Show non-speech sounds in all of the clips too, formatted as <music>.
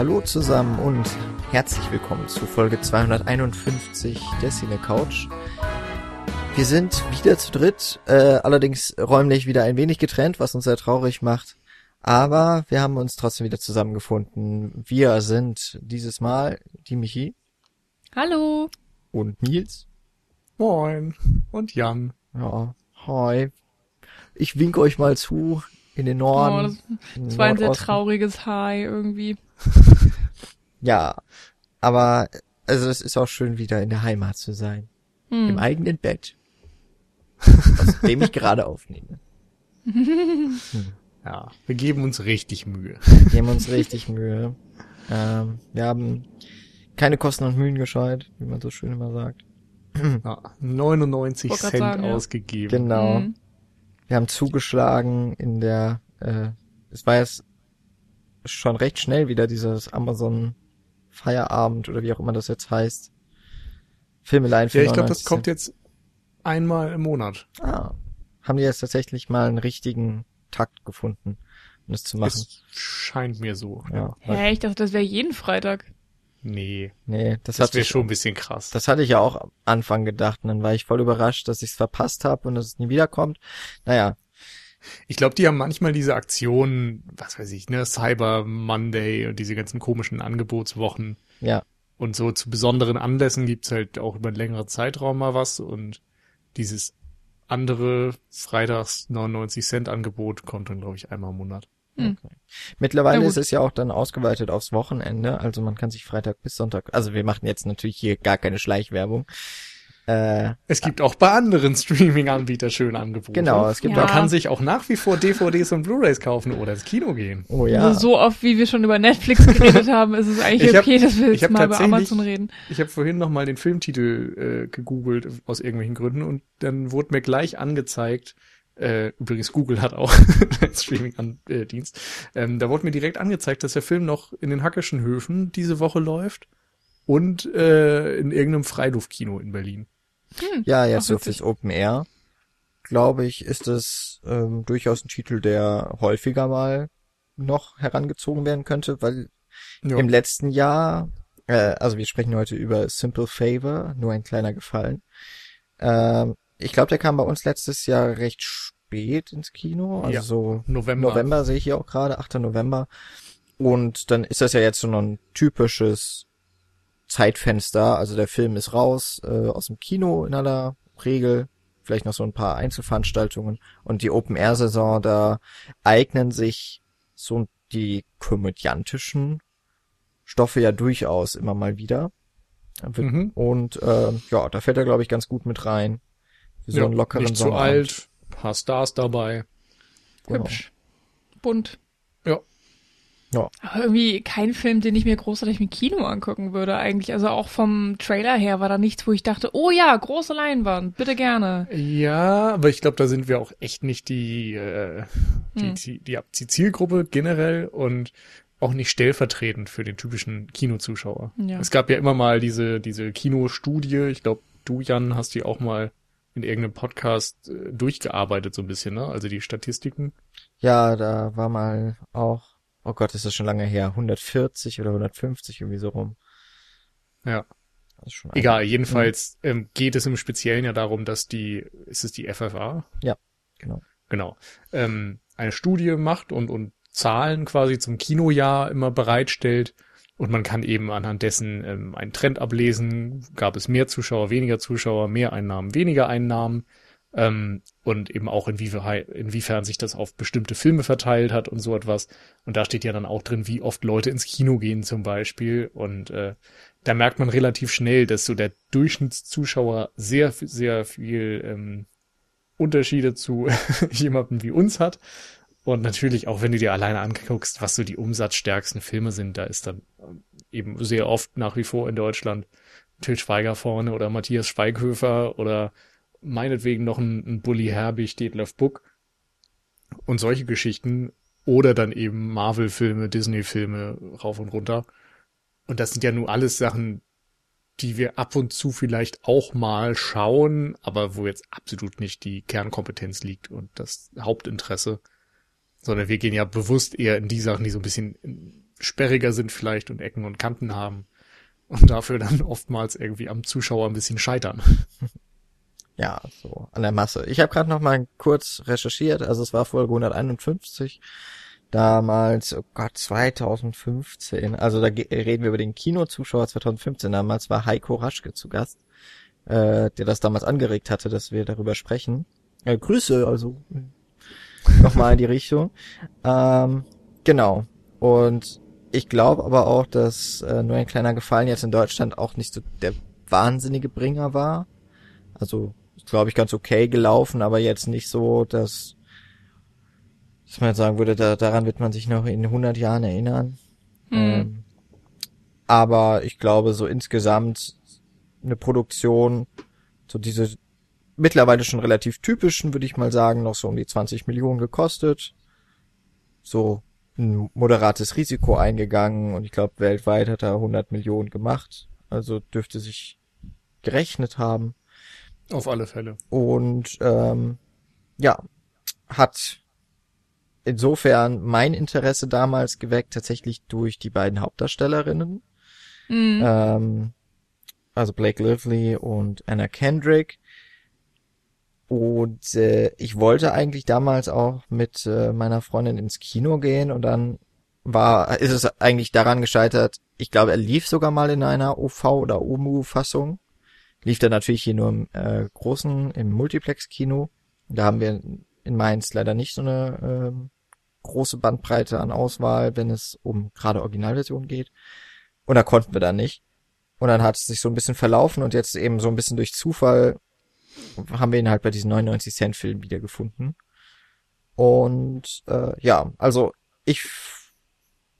Hallo zusammen und herzlich willkommen zu Folge 251 der Cine Couch. Wir sind wieder zu dritt, äh, allerdings räumlich wieder ein wenig getrennt, was uns sehr traurig macht. Aber wir haben uns trotzdem wieder zusammengefunden. Wir sind dieses Mal die Michi Hallo. und Nils. Moin. Und Jan. Ja, hi. Ich winke euch mal zu in den Oh, Norden. das, in den das war ein sehr trauriges Hi irgendwie. <laughs> Ja, aber also es ist auch schön wieder in der Heimat zu sein. Im Hm. eigenen Bett. <laughs> aus dem ich gerade aufnehme. Ja, wir geben uns richtig Mühe. Wir geben uns richtig Mühe. Ähm, wir haben keine Kosten und Mühen gescheut, wie man so schön immer sagt. Ja, 99 Wollt grad Cent sagen, ausgegeben. Genau. Hm. Wir haben zugeschlagen in der, äh, es war jetzt schon recht schnell wieder dieses Amazon Feierabend oder wie auch immer das jetzt heißt. Filmelein für Ja, ich glaube, 99 das kommt jetzt einmal im Monat. Ah, haben die jetzt tatsächlich mal einen richtigen Takt gefunden, um das zu machen. Es scheint mir so. ja, Hä, ich dachte, das wäre jeden Freitag. Nee, nee, das, das hat wäre schon ein bisschen krass. das hatte ich ja auch am Anfang gedacht und dann war ich voll überrascht, dass ich es verpasst habe und dass es nie wiederkommt. Naja, Ich glaube, die haben manchmal diese Aktionen, was weiß ich, ne, Cyber Monday und diese ganzen komischen Angebotswochen. ja, Und so zu besonderen Anlässen gibt's halt auch über einen längeren Zeitraum mal was und dieses andere Freitags 99 Cent Angebot kommt dann, glaube ich, einmal im Monat. Hm. mittlerweile Na gut. ist es ja auch dann ausgeweitet aufs Wochenende, also man kann sich Freitag bis Sonntag, also wir machen jetzt natürlich hier gar keine Schleichwerbung. Äh, Es gibt auch bei anderen Streaming-Anbietern schöne Angebote. genau, es gibt Ja. Man kann sich auch nach wie vor DVDs und Blu-rays kaufen oder ins Kino gehen. oh ja, Also so oft, wie wir schon über Netflix geredet <laughs> haben, ist es eigentlich Ich hab- okay, dass wir jetzt mal über Amazon reden. Ich habe vorhin noch mal den Filmtitel äh, gegoogelt aus irgendwelchen Gründen und dann wurde mir gleich angezeigt, äh, übrigens Google hat auch <laughs> einen Streaming-Dienst, ähm, da wurde mir direkt angezeigt, dass der Film noch in den Hackischen Höfen diese Woche läuft und äh, in irgendeinem Freiluftkino in Berlin. Hm. ja, jetzt so fürs Open Air, glaube ich, ist es ähm, durchaus ein Titel, der häufiger mal noch herangezogen werden könnte, weil Ja. im letzten Jahr, äh, also wir sprechen heute über Simple Favor, nur ein kleiner Gefallen. Ähm, ich glaube, der kam bei uns letztes Jahr recht spät ins Kino, also Ja, so November. November sehe ich hier auch gerade, 8. November. Und dann ist das ja jetzt so ein typisches Zeitfenster. Also der Film ist raus äh, aus dem Kino in aller Regel. Vielleicht noch so ein paar Einzelveranstaltungen. Und die Open-Air-Saison, da eignen sich so die komödiantischen Stoffe ja durchaus immer mal wieder. Mhm. Und äh, ja, da fällt er, glaube ich, ganz gut mit rein. Für so Ja, einen lockeren nicht zu alt, paar Stars dabei. Genau. Hübsch. Bunt. Ja. Aber irgendwie kein Film, den ich mir großartig im Kino angucken würde eigentlich. Also auch vom Trailer her war da nichts, wo ich dachte, oh ja, große Leinwand, bitte gerne. Ja, aber ich glaube, da sind wir auch echt nicht die, äh, die, Hm. die, die, die Zielgruppe generell und auch nicht stellvertretend für den typischen Kinozuschauer. Ja. Es gab ja immer mal diese, diese Kinostudie, ich glaube, du, Jan, hast die auch mal in irgendeinem Podcast äh, durchgearbeitet, so ein bisschen, ne? Also die Statistiken. Ja, da war mal auch, oh Gott, ist das schon lange her, 140 oder 150 irgendwie so rum. Ja. Das ist schon Egal, jedenfalls ähm, geht es im Speziellen ja darum, dass die, ist es die FFA? Ja, genau. Genau. Ähm, eine Studie macht und, und Zahlen quasi zum Kinojahr immer bereitstellt. Und man kann eben anhand dessen ähm, einen Trend ablesen. Gab es mehr Zuschauer, weniger Zuschauer, mehr Einnahmen, weniger Einnahmen. Ähm, und eben auch inwiefern, inwiefern sich das auf bestimmte Filme verteilt hat und so etwas. Und da steht ja dann auch drin, wie oft Leute ins Kino gehen zum Beispiel. Und äh, da merkt man relativ schnell, dass so der Durchschnittszuschauer sehr, sehr viel ähm, Unterschiede zu <laughs> jemandem wie uns hat. Und natürlich auch, wenn du dir alleine anguckst, was so die umsatzstärksten Filme sind, da ist dann ähm, eben sehr oft nach wie vor in Deutschland Till Schweiger vorne oder Matthias Schweighöfer oder meinetwegen noch ein, ein Bully Herbig, Detlef Buck und solche Geschichten oder dann eben Marvel-Filme, Disney-Filme rauf und runter. Und das sind ja nun alles Sachen, die wir ab und zu vielleicht auch mal schauen, aber wo jetzt absolut nicht die Kernkompetenz liegt und das Hauptinteresse, sondern wir gehen ja bewusst eher in die Sachen, die so ein bisschen sperriger sind vielleicht und Ecken und Kanten haben und dafür dann oftmals irgendwie am Zuschauer ein bisschen scheitern. Ja, so an der Masse. Ich habe gerade noch mal kurz recherchiert, also es war Folge 151. Damals, oh Gott, 2015. Also da reden wir über den Kinozuschauer 2015. Damals war Heiko Raschke zu Gast, äh, der das damals angeregt hatte, dass wir darüber sprechen. Äh, Grüße, also <laughs> nochmal in die Richtung. Ähm, genau. Und ich glaube aber auch, dass äh, nur ein kleiner Gefallen jetzt in Deutschland auch nicht so der wahnsinnige Bringer war. Also, glaube ich, ganz okay gelaufen, aber jetzt nicht so, dass, dass man jetzt sagen würde, da, daran wird man sich noch in 100 Jahren erinnern. Mhm. Ähm, aber ich glaube, so insgesamt eine Produktion, so diese mittlerweile schon relativ typischen, würde ich mal sagen, noch so um die 20 Millionen gekostet. So ein moderates Risiko eingegangen und ich glaube, weltweit hat er 100 Millionen gemacht. Also dürfte sich gerechnet haben. Auf alle Fälle. Und ähm, ja, hat insofern mein Interesse damals geweckt, tatsächlich durch die beiden Hauptdarstellerinnen. Mhm. Ähm, also Blake Lively und Anna Kendrick. Und äh, ich wollte eigentlich damals auch mit äh, meiner Freundin ins Kino gehen und dann war, ist es eigentlich daran gescheitert, ich glaube, er lief sogar mal in einer OV oder OMU-Fassung. Lief dann natürlich hier nur im äh, großen, im Multiplex-Kino. Da haben wir in Mainz leider nicht so eine äh, große Bandbreite an Auswahl, wenn es um gerade Originalversion geht. Und da konnten wir dann nicht. Und dann hat es sich so ein bisschen verlaufen und jetzt eben so ein bisschen durch Zufall haben wir ihn halt bei diesen 99 Cent Filmen wiedergefunden. Und äh, ja, also ich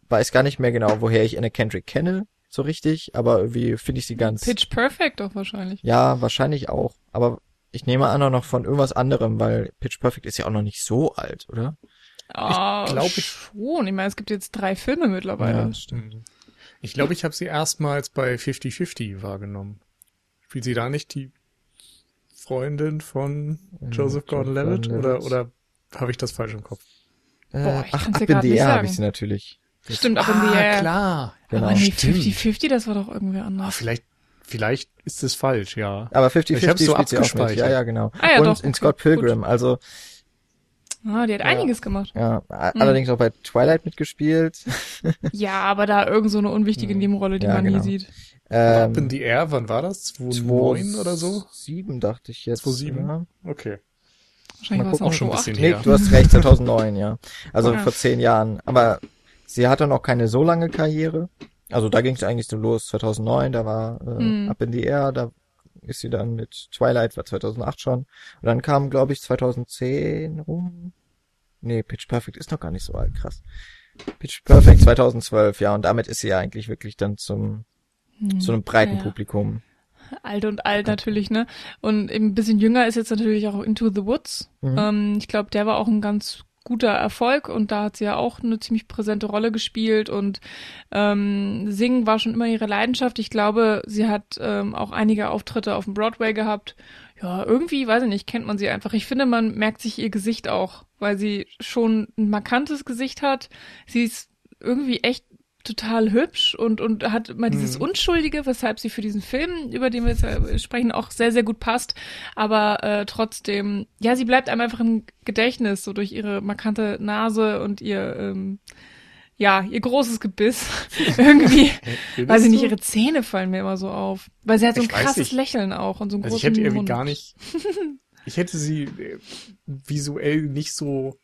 weiß gar nicht mehr genau, woher ich Anna Kendrick kenne, so richtig, aber irgendwie finde ich sie ganz. Pitch Perfect auch wahrscheinlich. Ja, wahrscheinlich auch. Aber ich nehme an auch noch von irgendwas anderem, weil Pitch Perfect ist ja auch noch nicht so alt, oder? Oh, ich glaube schon. Ich meine, es gibt jetzt drei Filme mittlerweile. Ja, stimmt. Ich glaube, ich habe sie erstmals bei 50-50 wahrgenommen. Spielt sie da nicht die Freundin von Joseph Gordon-Levitt oder oder habe ich das falsch im Kopf? Äh, Boah, ich ach, ab in die habe ich sie natürlich. Das Stimmt, ab in die ah, klar. Genau. Aber nee, 50-50, das war doch irgendwie anders. Ah, vielleicht vielleicht ist es falsch, ja. Aber 50-50 so spielt sie auch mit. Ja, ja, genau. Ah, ja, Und doch, in Scott Pilgrim, gut. also Ah, die hat ja. einiges gemacht. Ja, hm. allerdings auch bei Twilight mitgespielt. <laughs> ja, aber da irgend so eine unwichtige hm. Nebenrolle, die ja, man genau. nie sieht. Ähm, Up in the Air, wann war das? 2009 oder so? 7 dachte ich jetzt. 2007? Ja. Okay. Wahrscheinlich war es auch schon ein bisschen her. Nee, du hast recht, 2009, ja. Also oh, ja. vor zehn Jahren. Aber sie hatte noch keine so lange Karriere. Also da ging es eigentlich so los, 2009, da war äh, hm. Up in the Air, da ist sie dann mit Twilight, war 2008 schon. Und dann kam, glaube ich, 2010 rum. Nee, Pitch Perfect ist noch gar nicht so alt, krass. Pitch Perfect 2012, ja, und damit ist sie ja eigentlich wirklich dann zum hm, so einem breiten ja. Publikum. Alt und alt natürlich, ne? Und eben ein bisschen jünger ist jetzt natürlich auch Into the Woods. Mhm. Ähm, ich glaube, der war auch ein ganz guter Erfolg und da hat sie ja auch eine ziemlich präsente Rolle gespielt und ähm, Singen war schon immer ihre Leidenschaft. Ich glaube, sie hat ähm, auch einige Auftritte auf dem Broadway gehabt. Ja, irgendwie, weiß ich nicht, kennt man sie einfach. Ich finde, man merkt sich ihr Gesicht auch, weil sie schon ein markantes Gesicht hat. Sie ist irgendwie echt total hübsch und, und hat mal dieses mhm. Unschuldige, weshalb sie für diesen Film, über den wir jetzt sprechen, auch sehr, sehr gut passt. Aber äh, trotzdem, ja, sie bleibt einem einfach im Gedächtnis, so durch ihre markante Nase und ihr, ähm, ja, ihr großes Gebiss. <laughs> Irgendwie, weiß ich nicht, ihre Zähne fallen mir immer so auf. Weil sie hat so ein krasses Lächeln auch und so einen also großen Ich hätte irgendwie Mund. gar nicht, <laughs> ich hätte sie äh, visuell nicht so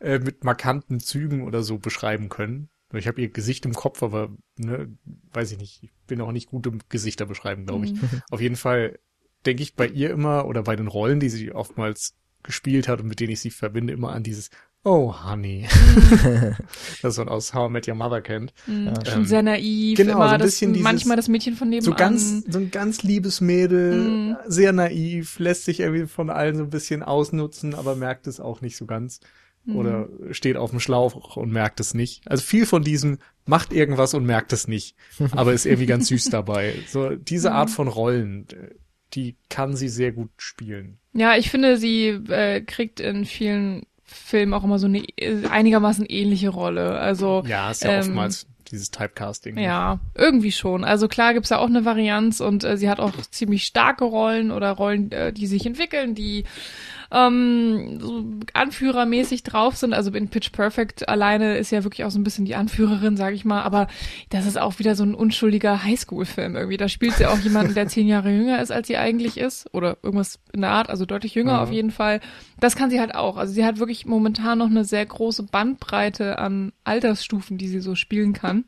äh, mit markanten Zügen oder so beschreiben können. Ich habe ihr Gesicht im Kopf, aber ne, weiß ich nicht. Ich bin auch nicht gut im Gesichter beschreiben, glaube ich. Mhm. Auf jeden Fall denke ich bei ihr immer oder bei den Rollen, die sie oftmals gespielt hat und mit denen ich sie verbinde, immer an dieses Oh, Honey. Mhm. <laughs> das man aus How I Met Your Mother kennt. Mhm, ja. Schon ähm, sehr naiv. Genau, immer so ein bisschen das, dieses, manchmal das Mädchen von nebenan. So ganz, so ein ganz liebes Mädel, mhm. sehr naiv, lässt sich irgendwie von allen so ein bisschen ausnutzen, aber merkt es auch nicht so ganz oder mhm. steht auf dem Schlauch und merkt es nicht. Also viel von diesem macht irgendwas und merkt es nicht, aber ist irgendwie ganz süß <laughs> dabei. So diese Art mhm. von Rollen, die kann sie sehr gut spielen. Ja, ich finde, sie äh, kriegt in vielen Filmen auch immer so eine äh, einigermaßen ähnliche Rolle. Also ja, ist ja ähm, oftmals dieses Typecasting. Ja, irgendwie schon. Also klar gibt's ja auch eine Varianz und äh, sie hat auch ziemlich starke Rollen oder Rollen, äh, die sich entwickeln, die ähm, so anführermäßig drauf sind. Also in Pitch Perfect alleine ist ja wirklich auch so ein bisschen die Anführerin, sage ich mal. Aber das ist auch wieder so ein unschuldiger Highschool-Film irgendwie. Da spielt sie auch jemanden, der zehn Jahre jünger ist, als sie eigentlich ist. Oder irgendwas in der Art, also deutlich jünger Ja. auf jeden Fall. Das kann sie halt auch. Also sie hat wirklich momentan noch eine sehr große Bandbreite an Altersstufen, die sie so spielen kann.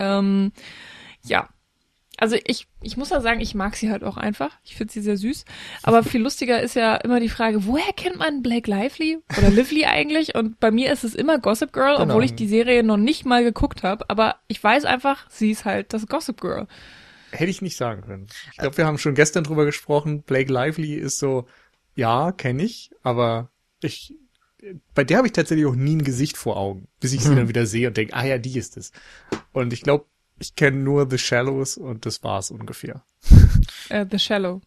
Ähm, ja. Also ich, ich muss ja sagen, ich mag sie halt auch einfach. Ich finde sie sehr süß. Aber viel lustiger ist ja immer die Frage, woher kennt man Blake Lively oder Lively <laughs> eigentlich? Und bei mir ist es immer Gossip Girl, Genau. obwohl ich die Serie noch nicht mal geguckt habe. Aber ich weiß einfach, sie ist halt das Gossip Girl. Hätte ich nicht sagen können. Ich glaube, wir haben schon gestern drüber gesprochen. Blake Lively ist so, ja, kenne ich, aber ich, bei der habe ich tatsächlich auch nie ein Gesicht vor Augen, bis ich sie dann wieder sehe und denke, ah ja, die ist es. Und ich glaube, ich kenne nur The Shallows und das war's ungefähr. Äh, The Shallow,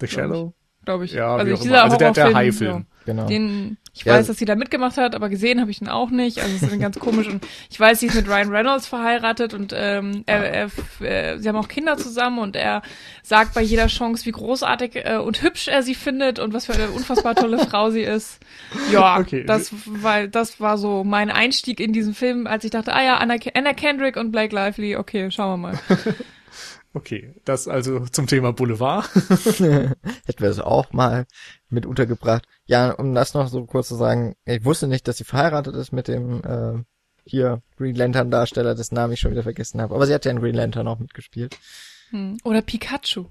The Shallow? Glaube ich. Ja, also dieser. Also der, der Haifilm. Genau. Den, ich Ja. weiß, dass sie da mitgemacht hat, aber gesehen habe ich ihn auch nicht. Also es ist ganz komisch. Und ich weiß, sie ist mit Ryan Reynolds verheiratet und ähm, er, er, äh, sie haben auch Kinder zusammen und er sagt bei jeder Chance, wie großartig äh, und hübsch er sie findet und was für eine unfassbar tolle Frau sie ist. Ja, <laughs> Okay. das war das war so mein Einstieg in diesen Film, als ich dachte, ah ja, Anna, Anna Kendrick und Blake Lively, okay, schauen wir mal. <laughs> Okay, das also zum Thema Boulevard. <laughs> Hätten wir das auch mal mit untergebracht. Ja, um das noch so kurz zu sagen, ich wusste nicht, dass sie verheiratet ist mit dem äh, hier Green Lantern Darsteller, dessen Namen ich schon wieder vergessen habe. Aber sie hat ja in Green Lantern auch mitgespielt. Hm. Oder Pikachu.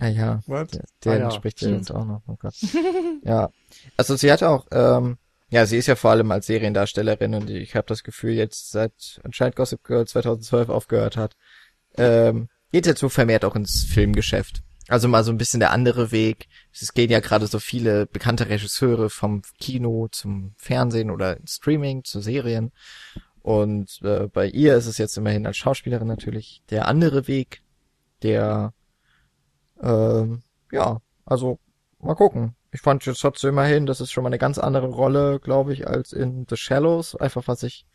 Ah ja, What? der, der Ah ja, spricht ja stimmt. jetzt auch noch. Oh Gott. <laughs> ja, also sie hat auch, ähm, ja, sie ist ja vor allem als Seriendarstellerin und ich habe das Gefühl, jetzt seit anscheinend Gossip Girl 2012 aufgehört hat, ähm, geht jetzt so vermehrt auch ins Filmgeschäft. Also mal so ein bisschen der andere Weg. Es gehen ja gerade so viele bekannte Regisseure vom Kino zum Fernsehen oder Streaming zu Serien. Und äh, bei ihr ist es jetzt immerhin als Schauspielerin natürlich der andere Weg, der ähm, ja, also mal gucken. Ich fand jetzt trotzdem immerhin, das ist schon mal eine ganz andere Rolle, glaube ich, als in The Shallows. Einfach was ich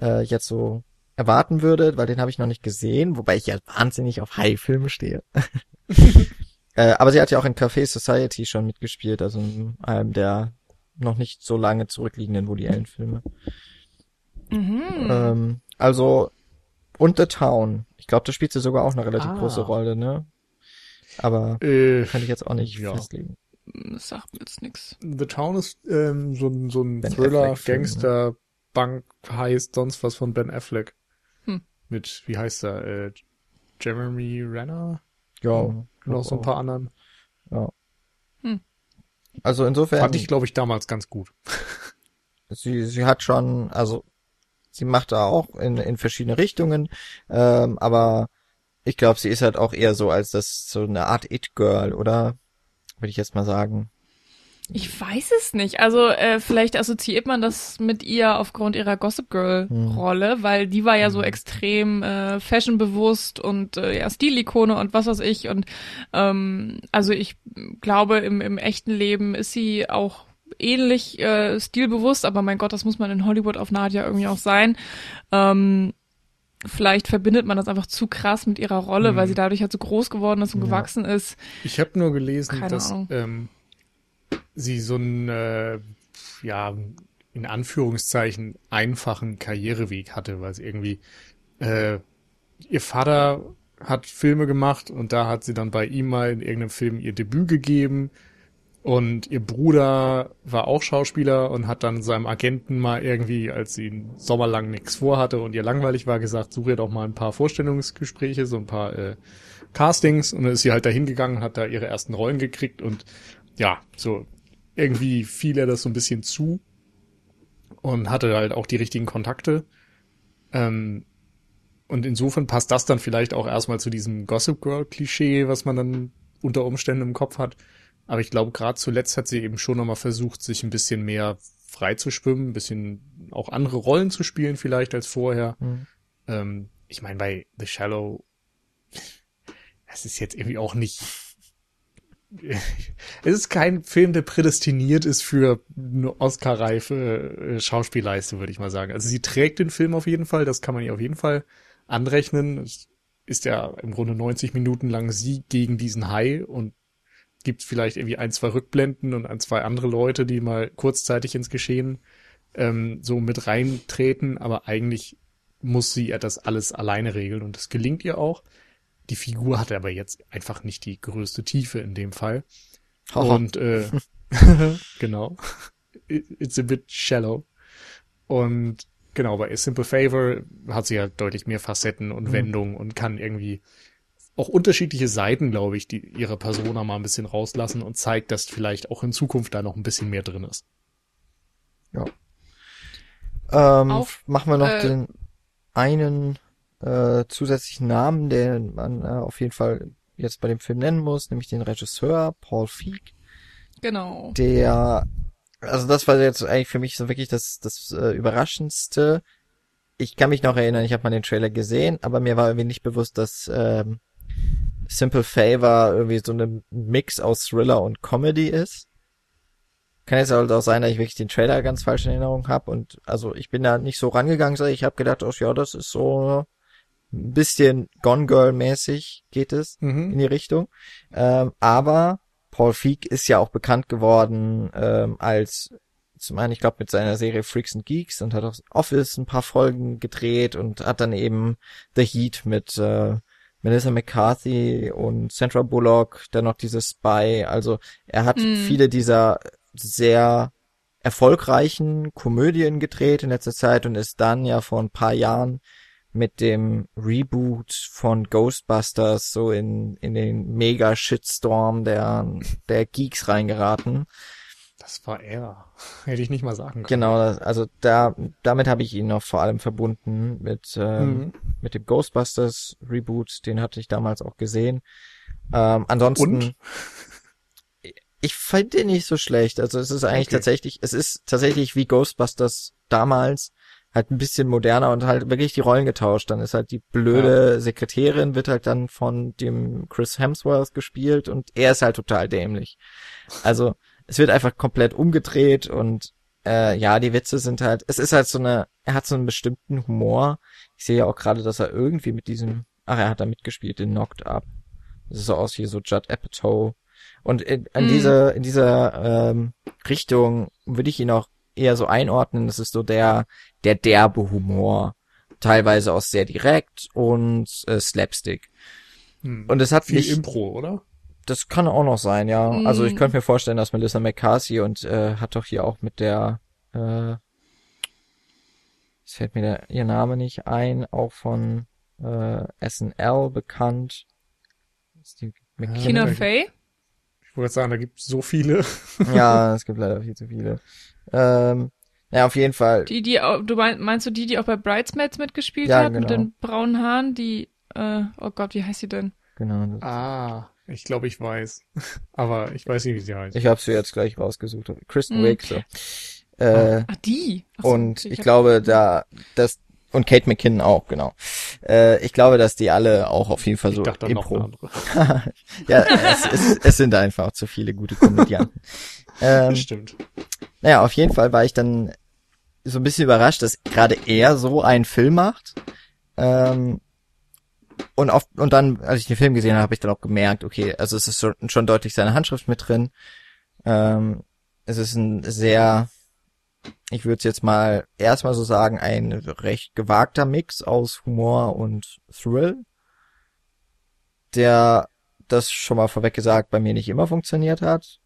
äh, jetzt so erwarten würde, weil den habe ich noch nicht gesehen, wobei ich ja wahnsinnig auf High-Filme stehe. <laughs> äh, aber sie hat ja auch in Café Society schon mitgespielt, also in einem der noch nicht so lange zurückliegenden Woody Allen-Filme. Mhm. Ähm, also und The Town. Ich glaube, da spielt sie sogar auch eine relativ Ah. große Rolle, ne? Aber Äh, kann ich jetzt auch nicht Ja. festlegen. Das sagt mir jetzt nix. The Town ist ähm, so ein, so ein Ben Thriller, Affleck-Film, ne? Gangster, Bank heißt sonst was von Ben Affleck. Hm. Mit, wie heißt er, äh, Jeremy Renner? Ja. Und noch so ein paar anderen. Also insofern, Fand ich, glaube ich, damals ganz gut. <laughs> sie, sie hat schon, also sie macht da auch in, in verschiedene Richtungen, ähm, aber ich glaube, sie ist halt auch eher so als das so eine Art It-Girl, oder? Würde ich jetzt mal sagen. Ich weiß es nicht. Also äh, vielleicht assoziiert man das mit ihr aufgrund ihrer Gossip Girl Rolle, weil die war ja so extrem äh, fashionbewusst und äh, ja Stilikone und was weiß ich und ähm, also ich glaube im im echten Leben ist sie auch ähnlich äh, stilbewusst, aber mein Gott, das muss man in Hollywood auf ja irgendwie auch sein. Ähm, vielleicht verbindet man das einfach zu krass mit ihrer Rolle, weil sie dadurch halt so groß geworden ist und Ja. gewachsen ist. Ich habe nur gelesen, Keine dass ähm, sie so einen, äh, ja, in Anführungszeichen einfachen Karriereweg hatte, weil sie irgendwie, äh, ihr Vater hat Filme gemacht und da hat sie dann bei ihm mal in irgendeinem Film ihr Debüt gegeben. Und ihr Bruder war auch Schauspieler und hat dann seinem Agenten mal irgendwie, als sie einen Sommer lang nichts vorhatte und ihr langweilig war, gesagt, such ihr doch mal ein paar Vorstellungsgespräche, so ein paar äh, Castings. Und dann ist sie halt dahin gegangen, hat da ihre ersten Rollen gekriegt und ja, so irgendwie fiel er das so ein bisschen zu und hatte halt auch die richtigen Kontakte. Ähm, und insofern passt das dann vielleicht auch erstmal zu diesem Gossip Girl Klischee, was man dann unter Umständen im Kopf hat. Aber ich glaube, gerade zuletzt hat sie eben schon nochmal versucht, sich ein bisschen mehr frei zu schwimmen, ein bisschen auch andere Rollen zu spielen vielleicht als vorher. Mhm. Ähm, ich meine, bei The Shallow, das ist jetzt irgendwie auch nicht es ist kein Film, der prädestiniert ist für eine Oscar-reife äh, Schauspielleiste, würde ich mal sagen. Also sie trägt den Film auf jeden Fall, das kann man ihr auf jeden Fall anrechnen. Es ist ja im Grunde 90 Minuten lang sie gegen diesen Hai und gibt vielleicht irgendwie ein, zwei Rückblenden und ein, zwei andere Leute, die mal kurzzeitig ins Geschehen ähm, so mit reintreten, aber eigentlich muss sie ja das alles alleine regeln und das gelingt ihr auch. Die Figur hatte aber jetzt einfach nicht die größte Tiefe in dem Fall. Haha. Und äh, <laughs> genau. It's a bit shallow. Und genau, bei A Simple Favor hat sie ja deutlich mehr Facetten und mhm. Wendungen und kann irgendwie auch unterschiedliche Seiten, glaube ich, die ihre Persona mal ein bisschen rauslassen und zeigt, dass vielleicht auch in Zukunft da noch ein bisschen mehr drin ist. Ja. Ähm, Auf, machen wir noch äh, den einen äh, zusätzlichen Namen, den man äh, auf jeden Fall jetzt bei dem Film nennen muss, nämlich den Regisseur Paul Feig. Genau. Der, also das war jetzt eigentlich für mich so wirklich das, das äh, Überraschendste. Ich kann mich noch erinnern, ich habe mal den Trailer gesehen, aber mir war irgendwie nicht bewusst, dass ähm, Simple Favor irgendwie so ein Mix aus Thriller und Comedy ist. Kann jetzt halt auch sein, dass ich wirklich den Trailer ganz falsch in Erinnerung habe und also ich bin da nicht so rangegangen, so ich habe gedacht, oh ja, das ist so ein bisschen Gone Girl mäßig geht es mhm. in die Richtung. Ähm, aber Paul Feig ist ja auch bekannt geworden ähm, als zum einen, ich glaube, mit seiner Serie Freaks and Geeks und hat auch Office ein paar Folgen gedreht und hat dann eben The Heat mit äh, Melissa McCarthy und Sandra Bullock, dann noch dieses Spy. Also er hat mhm. viele dieser sehr erfolgreichen Komödien gedreht in letzter Zeit und ist dann ja vor ein paar Jahren mit dem Reboot von Ghostbusters so in, in den mega Shitstorm der, der Geeks reingeraten. Das war er. <laughs> Hätte ich nicht mal sagen können. Genau, also da, damit habe ich ihn noch vor allem verbunden mit, ähm, mhm. mit dem Ghostbusters Reboot, den hatte ich damals auch gesehen. Ähm, ansonsten. Und? <laughs> Ich fand den nicht so schlecht. Also es ist eigentlich okay. tatsächlich, es ist tatsächlich wie Ghostbusters damals, halt ein bisschen moderner und halt wirklich die Rollen getauscht. Dann ist halt die blöde ja. Sekretärin, wird halt dann von dem Chris Hemsworth gespielt und er ist halt total dämlich. Also es wird einfach komplett umgedreht und äh, ja, die Witze sind halt, es ist halt so eine, er hat so einen bestimmten Humor. Ich sehe ja auch gerade, dass er irgendwie mit diesem, ach, er hat da mitgespielt, den Knocked Up. Das ist so aus wie so Judd Apatow. Und in, in mm. dieser, in dieser ähm, Richtung würde ich ihn auch eher so einordnen. Das ist so der, der derbe Humor. Teilweise auch sehr direkt und äh, Slapstick. Hm. Und es hat viel mich, Impro, oder? Das kann auch noch sein, ja. Mm. Also ich könnte mir vorstellen, dass Melissa McCarthy und äh, hat doch hier auch mit der, äh, es fällt mir der, ihr Name nicht ein, auch von äh, SNL bekannt. Tina Fey? Ich wollte sagen, da gibt es so viele. ja, <laughs> es gibt leider viel zu viele. Ähm, ja, auf jeden Fall. Die, die, du meinst, meinst du die, die auch bei Bridesmaids mitgespielt ja, hat, genau. mit den braunen Haaren, die, äh, oh Gott, wie heißt sie denn? Genau. Ah, ich glaube, ich weiß. <laughs> Aber ich weiß nicht, wie sie heißt. Ich habe sie jetzt gleich rausgesucht. Kristen mhm. Wiig, so. Äh, Ach, die? So, und ich, ich glaube, da, das, und Kate McKinnon auch, genau. Äh, ich glaube, dass die alle auch auf jeden Fall so Impro. <laughs> ja, es, es, es sind einfach zu viele gute Komödianten. Ähm, stimmt. Naja, auf jeden Fall war ich dann so ein bisschen überrascht, dass gerade er so einen Film macht. Ähm, und, auf, und dann, als ich den Film gesehen habe, habe ich dann auch gemerkt, okay, also es ist schon, schon deutlich seine Handschrift mit drin. Ähm, es ist ein sehr, ich würde es jetzt mal erstmal so sagen, ein recht gewagter Mix aus Humor und Thrill, der das schon mal vorweg gesagt bei mir nicht immer funktioniert hat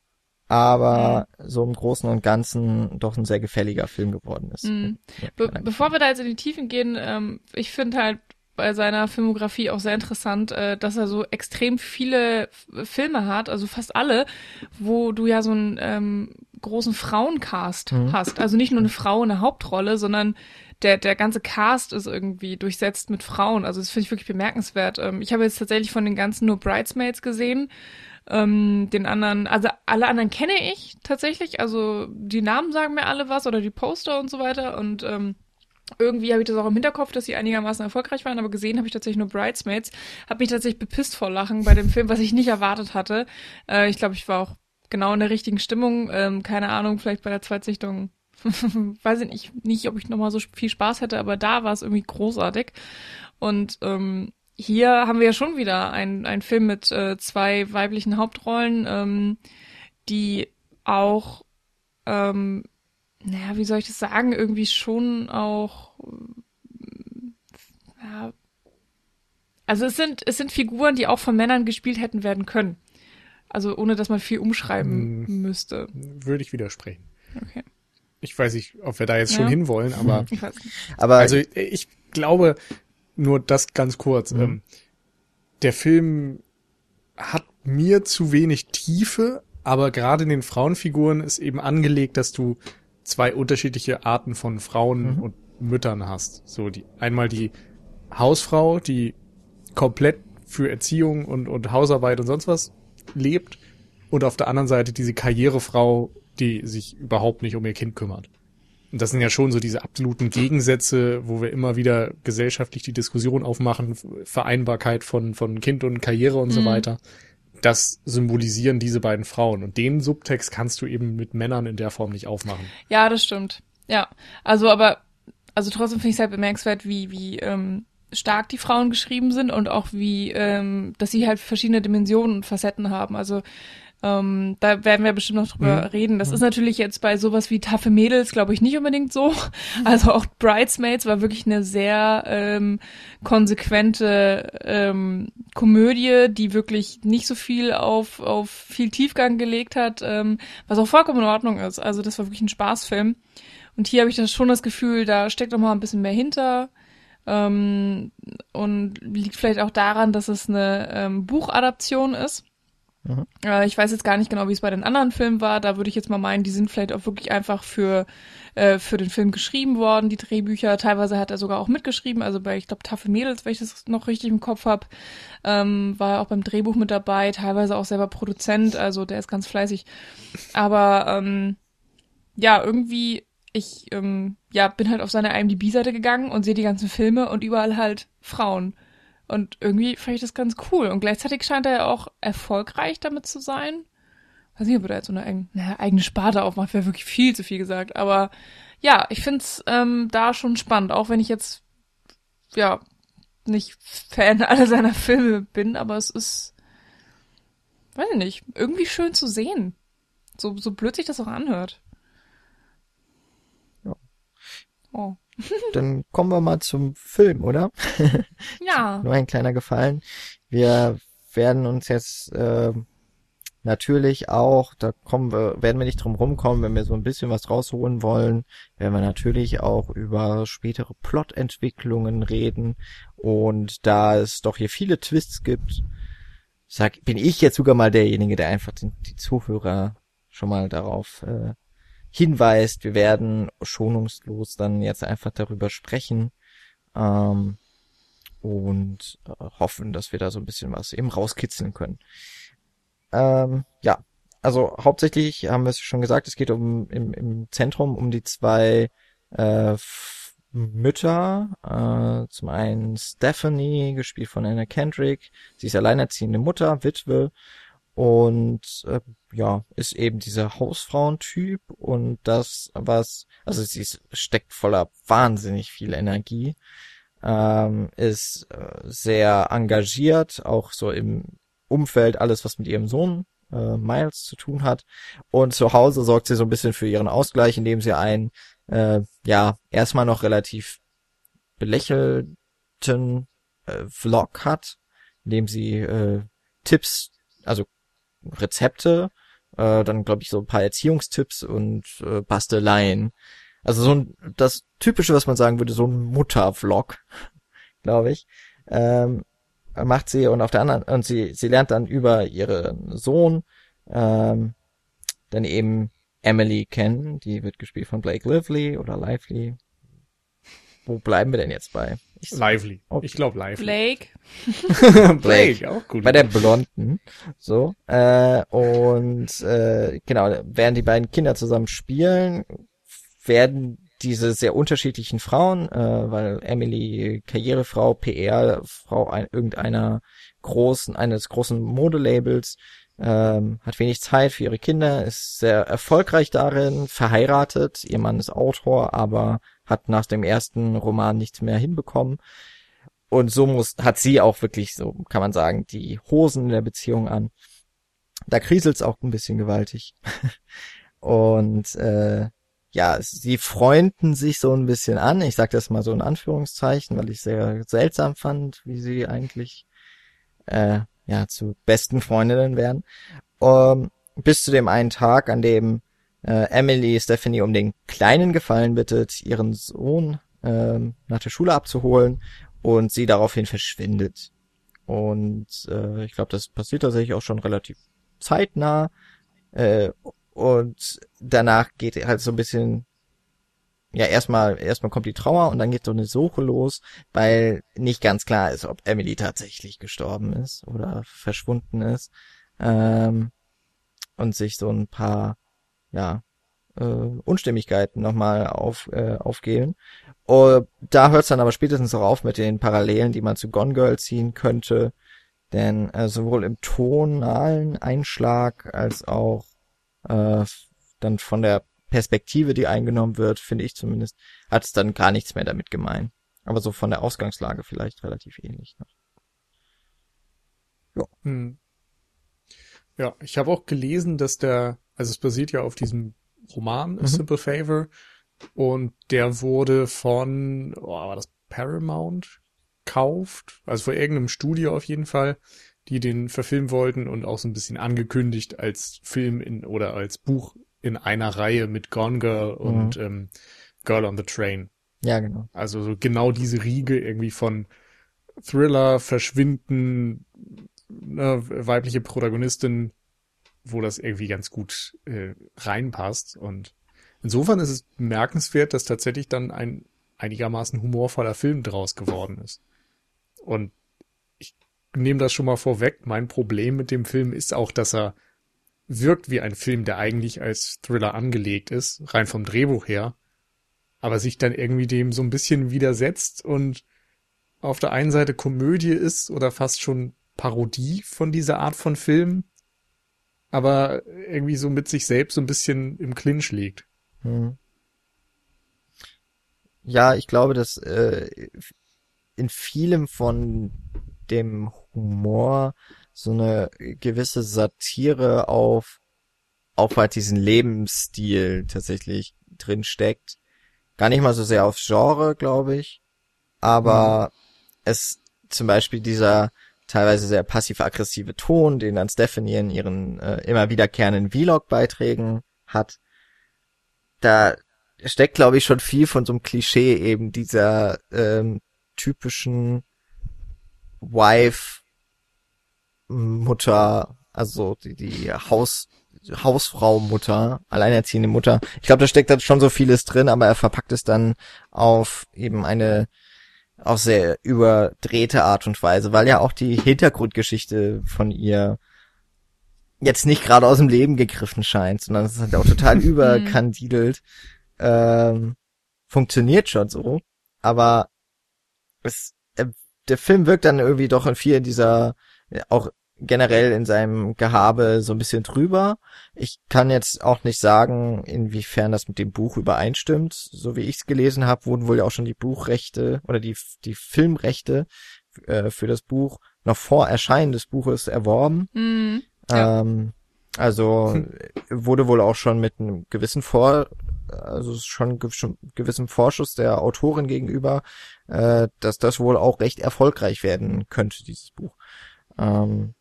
aber mhm. so im Großen und Ganzen doch ein sehr gefälliger Film geworden ist. Mhm. Be bevor wir da jetzt in die Tiefen gehen, ähm, ich finde halt bei seiner Filmografie auch sehr interessant, äh, dass er so extrem viele Filme hat, also fast alle, wo du ja so einen ähm, großen Frauencast mhm. hast. Also nicht nur eine Frau in der Hauptrolle, sondern der, der ganze Cast ist irgendwie durchsetzt mit Frauen. Also das finde ich wirklich bemerkenswert. Ähm, ich habe jetzt tatsächlich von den ganzen nur Bridesmaids gesehen. Ähm, den anderen, also alle anderen kenne ich tatsächlich. Also die Namen sagen mir alle was oder die Poster und so weiter. Und ähm, irgendwie habe ich das auch im Hinterkopf, dass sie einigermaßen erfolgreich waren, aber gesehen habe ich tatsächlich nur Bridesmaids. Habe mich tatsächlich bepisst vor Lachen bei dem Film, was ich nicht erwartet hatte. Äh, ich glaube, ich war auch genau in der richtigen Stimmung. Ähm, keine Ahnung, vielleicht bei der Zweitsichtung. <laughs> Weiß ich nicht, nicht, ob ich nochmal so viel Spaß hätte, aber da war es irgendwie großartig. Und ähm, hier haben wir ja schon wieder einen, Film mit äh, zwei weiblichen Hauptrollen, ähm, die auch ähm, naja, wie soll ich das sagen, irgendwie schon auch, ja, also es sind, es sind Figuren, die auch von Männern gespielt hätten werden können. Also ohne, dass man viel umschreiben hm, müsste. Würde ich widersprechen. Okay. Ich weiß nicht, ob wir da jetzt ja. schon hinwollen, aber, ich weiß nicht. aber also ich glaube, nur das ganz kurz. Mhm. Ähm, der Film hat mir zu wenig Tiefe, aber gerade in den Frauenfiguren ist eben angelegt, dass du zwei unterschiedliche Arten von Frauen mhm. und Müttern hast. So die einmal die Hausfrau, die komplett für Erziehung und, und Hausarbeit und sonst was lebt und auf der anderen Seite diese Karrierefrau, die sich überhaupt nicht um ihr Kind kümmert. Und das sind ja schon so diese absoluten Gegensätze, wo wir immer wieder gesellschaftlich die Diskussion aufmachen, Vereinbarkeit von, von Kind und Karriere und mhm. so weiter das symbolisieren diese beiden Frauen. Und den Subtext kannst du eben mit Männern in der Form nicht aufmachen. Ja, das stimmt. Ja. Also, aber, also trotzdem finde ich es halt bemerkenswert, wie, wie ähm, stark die Frauen geschrieben sind und auch wie, ähm, dass sie halt verschiedene Dimensionen und Facetten haben. Also ähm, da werden wir bestimmt noch drüber mhm. reden. Das mhm. ist natürlich jetzt bei sowas wie taffe Mädels, glaube ich, nicht unbedingt so. Also auch Bridesmaids war wirklich eine sehr ähm, konsequente ähm, Komödie, die wirklich nicht so viel auf, auf viel Tiefgang gelegt hat, ähm, was auch vollkommen in Ordnung ist. Also das war wirklich ein Spaßfilm. Und hier habe ich dann schon das Gefühl, da steckt noch mal ein bisschen mehr hinter. Ähm, und liegt vielleicht auch daran, dass es eine ähm, Buchadaption ist. Mhm. Äh, ich weiß jetzt gar nicht genau, wie es bei den anderen Filmen war. Da würde ich jetzt mal meinen, die sind vielleicht auch wirklich einfach für, äh, für den Film geschrieben worden, die Drehbücher. Teilweise hat er sogar auch mitgeschrieben. Also bei, ich glaube, Tafel Mädels, wenn ich das noch richtig im Kopf habe, ähm, war er auch beim Drehbuch mit dabei. Teilweise auch selber Produzent. Also der ist ganz fleißig. Aber ähm, ja, irgendwie ich ähm, ja bin halt auf seine IMDb-Seite gegangen und sehe die ganzen Filme und überall halt Frauen. Und irgendwie fand ich das ganz cool. Und gleichzeitig scheint er ja auch erfolgreich damit zu sein. Weiß nicht, ob er jetzt so eine eigene, eigene Sparte aufmacht, wäre wirklich viel zu viel gesagt. Aber ja, ich find's ähm, da schon spannend, auch wenn ich jetzt ja nicht Fan <laughs> aller seiner Filme bin, aber es ist, weiß ich nicht, irgendwie schön zu sehen. So, so blöd sich das auch anhört. Ja. Oh. <laughs> Dann kommen wir mal zum Film, oder? <laughs> Ja. <laughs> Nur ein kleiner Gefallen. Wir werden uns jetzt äh, natürlich auch, da kommen wir, werden wir nicht drum rumkommen, wenn wir so ein bisschen was rausholen wollen, werden wir natürlich auch über spätere Plotentwicklungen reden. Und da es doch hier viele Twists gibt, sag, bin ich jetzt sogar mal derjenige, der einfach die, die Zuhörer schon mal darauf äh, hinweist. Wir werden schonungslos dann jetzt einfach darüber sprechen ähm, und äh, hoffen, dass wir da so ein bisschen was eben rauskitzeln können. Ähm, ja, also hauptsächlich haben wir es schon gesagt, es geht um im, im Zentrum um die zwei äh, Mütter. Äh, zum einen Stephanie, gespielt von Anna Kendrick. Sie ist alleinerziehende Mutter, Witwe und äh, ja, ist eben dieser Hausfrauentyp und das, was, also sie ist, steckt voller wahnsinnig viel Energie, ähm, ist äh, sehr engagiert, auch so im Umfeld, alles was mit ihrem Sohn äh, Miles zu tun hat. Und zu Hause sorgt sie so ein bisschen für ihren Ausgleich, indem sie einen, äh, ja, erstmal noch relativ belächelten äh, Vlog hat, in dem sie äh, Tipps also Rezepte, äh, dann glaube ich so ein paar Erziehungstipps und äh, Basteleien. Also so ein, das typische, was man sagen würde, so ein Muttervlog, <laughs> glaube ich. Ähm, macht sie und auf der anderen und sie sie lernt dann über ihren Sohn ähm, dann eben Emily kennen, die wird gespielt von Blake Lively oder Lively. Wo bleiben wir denn jetzt bei? Ich lively. Okay. Ich glaube lively. <laughs> Blake. Blake, auch gut. Bei der Blonden. So. Äh, und äh, genau, während die beiden Kinder zusammen spielen, werden diese sehr unterschiedlichen Frauen, äh, weil Emily Karrierefrau, PR-Frau ein, irgendeiner großen, eines großen Modelabels, ähm, hat wenig Zeit für ihre Kinder, ist sehr erfolgreich darin, verheiratet, ihr Mann ist Autor, aber hat nach dem ersten Roman nichts mehr hinbekommen. Und so muss, hat sie auch wirklich, so kann man sagen, die Hosen in der Beziehung an. Da kriselt's auch ein bisschen gewaltig. <laughs> Und äh, ja, sie freunden sich so ein bisschen an. Ich sage das mal so in Anführungszeichen, weil ich sehr seltsam fand, wie sie eigentlich äh, ja zu besten Freundinnen werden. Um, bis zu dem einen Tag, an dem äh, Emily Stephanie um den kleinen Gefallen bittet, ihren Sohn äh, nach der Schule abzuholen und sie daraufhin verschwindet. Und äh, ich glaube, das passiert tatsächlich auch schon relativ zeitnah. Äh, und danach geht halt so ein bisschen, ja, erstmal, erstmal kommt die Trauer und dann geht so eine Suche los, weil nicht ganz klar ist, ob Emily tatsächlich gestorben ist oder verschwunden ist. Ähm, und sich so ein paar, ja, äh, Unstimmigkeiten nochmal auf, äh, aufgehen. Und da hört es dann aber spätestens auch auf mit den Parallelen, die man zu Gone Girl ziehen könnte. Denn äh, sowohl im tonalen Einschlag als auch äh, dann von der Perspektive, die eingenommen wird, finde ich zumindest, hat es dann gar nichts mehr damit gemein. Aber so von der Ausgangslage vielleicht relativ ähnlich. Ne? Ja. Hm. Ja, ich habe auch gelesen, dass der, also es basiert ja auf diesem Roman A mhm. Simple Favor und der wurde von, oh, war das Paramount kauft, also von irgendeinem Studio auf jeden Fall, die den verfilmen wollten und auch so ein bisschen angekündigt als Film in oder als Buch in einer Reihe mit Gone Girl und mhm. ähm, Girl on the Train. Ja, genau. Also so genau diese Riege irgendwie von Thriller, Verschwinden, ne, weibliche Protagonistin, wo das irgendwie ganz gut äh, reinpasst. Und insofern ist es bemerkenswert, dass tatsächlich dann ein einigermaßen humorvoller Film draus geworden ist. Und nehme das schon mal vorweg. Mein Problem mit dem Film ist auch, dass er wirkt wie ein Film, der eigentlich als Thriller angelegt ist, rein vom Drehbuch her, aber sich dann irgendwie dem so ein bisschen widersetzt und auf der einen Seite Komödie ist oder fast schon Parodie von dieser Art von Film, aber irgendwie so mit sich selbst so ein bisschen im Clinch liegt. Hm. Ja, ich glaube, dass äh, in vielem von dem Humor so eine gewisse Satire auf auf halt diesen Lebensstil tatsächlich drin steckt. Gar nicht mal so sehr aufs Genre, glaube ich, aber mhm. es zum Beispiel dieser teilweise sehr passiv-aggressive Ton, den dann Stephanie in ihren äh, immer wiederkehrenden Vlog-Beiträgen hat, da steckt, glaube ich, schon viel von so einem Klischee eben dieser ähm, typischen Wife Mutter, also die, die Haus, Hausfrau Mutter, alleinerziehende Mutter. Ich glaube, da steckt da schon so vieles drin, aber er verpackt es dann auf eben eine auch sehr überdrehte Art und Weise, weil ja auch die Hintergrundgeschichte von ihr jetzt nicht gerade aus dem Leben gegriffen scheint, sondern es ist halt auch total <laughs> überkandidelt. Ähm, funktioniert schon so, aber es, äh, der Film wirkt dann irgendwie doch in viel dieser, auch generell in seinem Gehabe so ein bisschen drüber. Ich kann jetzt auch nicht sagen, inwiefern das mit dem Buch übereinstimmt. So wie ich es gelesen habe, wurden wohl ja auch schon die Buchrechte oder die, die Filmrechte äh, für das Buch noch vor Erscheinen des Buches erworben. Mhm, ja. ähm, also hm. wurde wohl auch schon mit einem gewissen Vor, also schon gewissem Vorschuss der Autorin gegenüber, äh, dass das wohl auch recht erfolgreich werden könnte, dieses Buch. Ähm,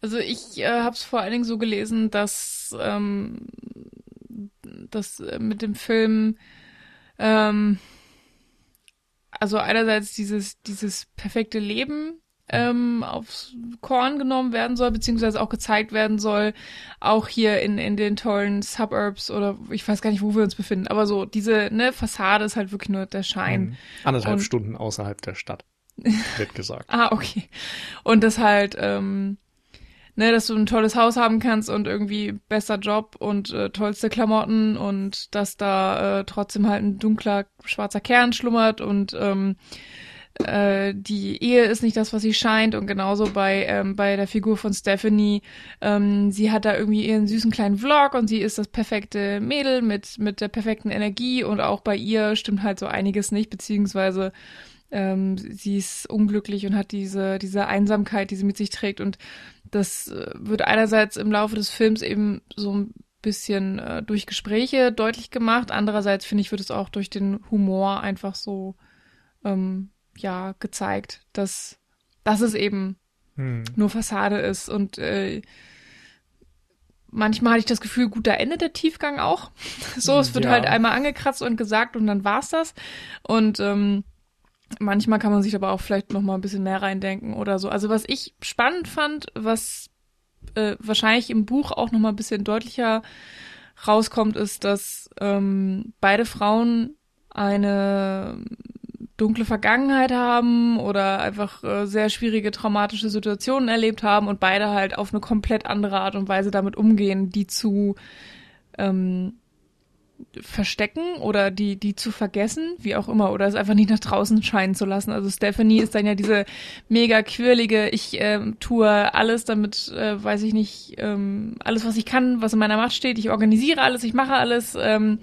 also ich äh, habe es vor allen Dingen so gelesen, dass ähm, das äh, mit dem Film ähm, also einerseits dieses dieses perfekte Leben ähm, aufs Korn genommen werden soll, beziehungsweise auch gezeigt werden soll, auch hier in, in den tollen Suburbs oder ich weiß gar nicht, wo wir uns befinden, aber so diese ne, Fassade ist halt wirklich nur der Schein. Mhm. Anderthalb Und, Stunden außerhalb der Stadt, <laughs> wird gesagt. ah, okay. Und das halt ähm, ne, dass du ein tolles Haus haben kannst und irgendwie bester Job und äh, tollste Klamotten und dass da äh, trotzdem halt ein dunkler schwarzer Kern schlummert und ähm, äh, die Ehe ist nicht das, was sie scheint. Und genauso bei ähm, bei der Figur von Stephanie, ähm, sie hat da irgendwie ihren süßen kleinen Vlog und sie ist das perfekte Mädel mit mit der perfekten Energie und auch bei ihr stimmt halt so einiges nicht, beziehungsweise ähm, sie ist unglücklich und hat diese diese Einsamkeit, die sie mit sich trägt. Und das äh, wird einerseits im Laufe des Films eben so ein bisschen äh, durch Gespräche deutlich gemacht. Andererseits finde ich, wird es auch durch den Humor einfach so ähm, ja gezeigt, dass, dass es eben hm. nur Fassade ist und äh, manchmal hatte ich das Gefühl, gut, da endet der Tiefgang auch. <laughs> so, es wird ja. halt einmal angekratzt und gesagt und dann war's das. Und ähm, manchmal kann man sich aber auch vielleicht noch mal ein bisschen mehr reindenken oder so. Also was ich spannend fand, was äh, wahrscheinlich im Buch auch noch mal ein bisschen deutlicher rauskommt, ist, dass ähm, beide Frauen eine dunkle Vergangenheit haben oder einfach äh, sehr schwierige traumatische Situationen erlebt haben und beide halt auf eine komplett andere Art und Weise damit umgehen, die zu ähm, verstecken oder die, die zu vergessen, wie auch immer, oder es einfach nicht nach draußen scheinen zu lassen. Also Stephanie ist dann ja diese mega quirlige, ich ähm, tue alles damit, äh, weiß ich nicht, ähm, alles, was ich kann, was in meiner Macht steht, ich organisiere alles, ich mache alles, ähm,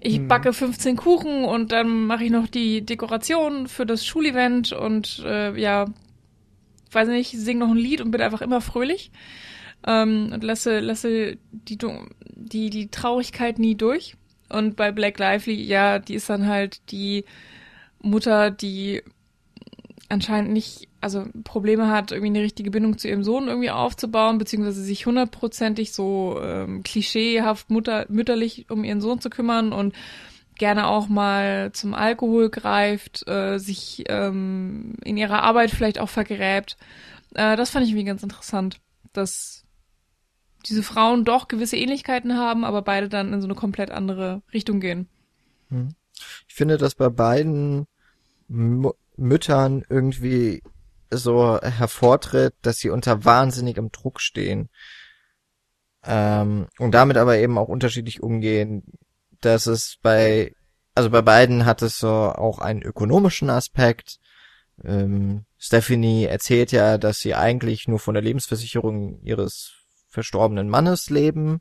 ich hm. backe 15 Kuchen und dann mache ich noch die Dekoration für das Schulevent und äh, ja, weiß nicht, singe noch ein Lied und bin einfach immer fröhlich ähm, und lasse lasse die die die Traurigkeit nie durch. Und bei Black Lively, ja, die ist dann halt die Mutter, die anscheinend nicht, also Probleme hat, irgendwie eine richtige Bindung zu ihrem Sohn irgendwie aufzubauen, beziehungsweise sich hundertprozentig so ähm, klischeehaft mutter, mütterlich um ihren Sohn zu kümmern und gerne auch mal zum Alkohol greift, äh, sich ähm, in ihrer Arbeit vielleicht auch vergräbt. Äh, das fand ich irgendwie ganz interessant, dass diese Frauen doch gewisse Ähnlichkeiten haben, aber beide dann in so eine komplett andere Richtung gehen. Hm. Ich finde, dass bei beiden Müttern irgendwie so hervortritt, dass sie unter wahnsinnigem Druck stehen. Ähm, und damit aber eben auch unterschiedlich umgehen, dass es bei, also bei beiden hat es so auch einen ökonomischen Aspekt. Ähm, Stephanie erzählt ja, dass sie eigentlich nur von der Lebensversicherung ihres verstorbenen Mannes leben,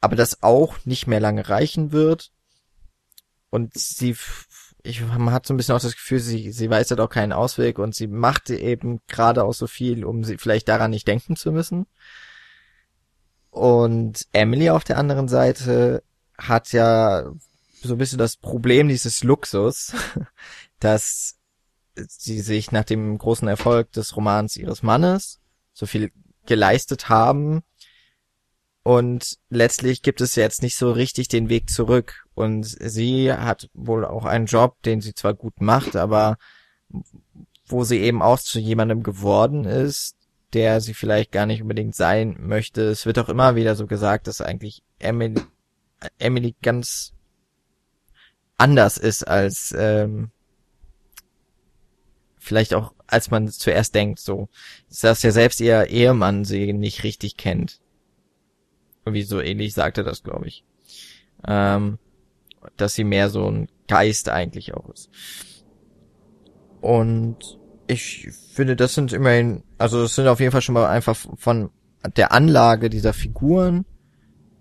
aber das auch nicht mehr lange reichen wird. Und sie ich, man hat so ein bisschen auch das Gefühl, sie, sie weiß halt auch keinen Ausweg und sie macht eben gerade auch so viel, um sie vielleicht daran nicht denken zu müssen. Und Emily auf der anderen Seite hat ja so ein bisschen das Problem dieses Luxus, <laughs> dass sie sich nach dem großen Erfolg des Romans ihres Mannes so viel geleistet haben, und letztlich gibt es jetzt nicht so richtig den Weg zurück. Und sie hat wohl auch einen Job, den sie zwar gut macht, aber wo sie eben auch zu jemandem geworden ist, der sie vielleicht gar nicht unbedingt sein möchte. Es wird auch immer wieder so gesagt, dass eigentlich Emily, Emily ganz anders ist als ähm, vielleicht auch als man zuerst denkt. So, dass ja selbst ihr Ehemann sie nicht richtig kennt. Irgendwie so ähnlich sagte das, glaube ich. Ähm, dass sie mehr so ein Geist eigentlich auch ist. Und ich finde, das sind immerhin, also das sind auf jeden Fall schon mal einfach von der Anlage dieser Figuren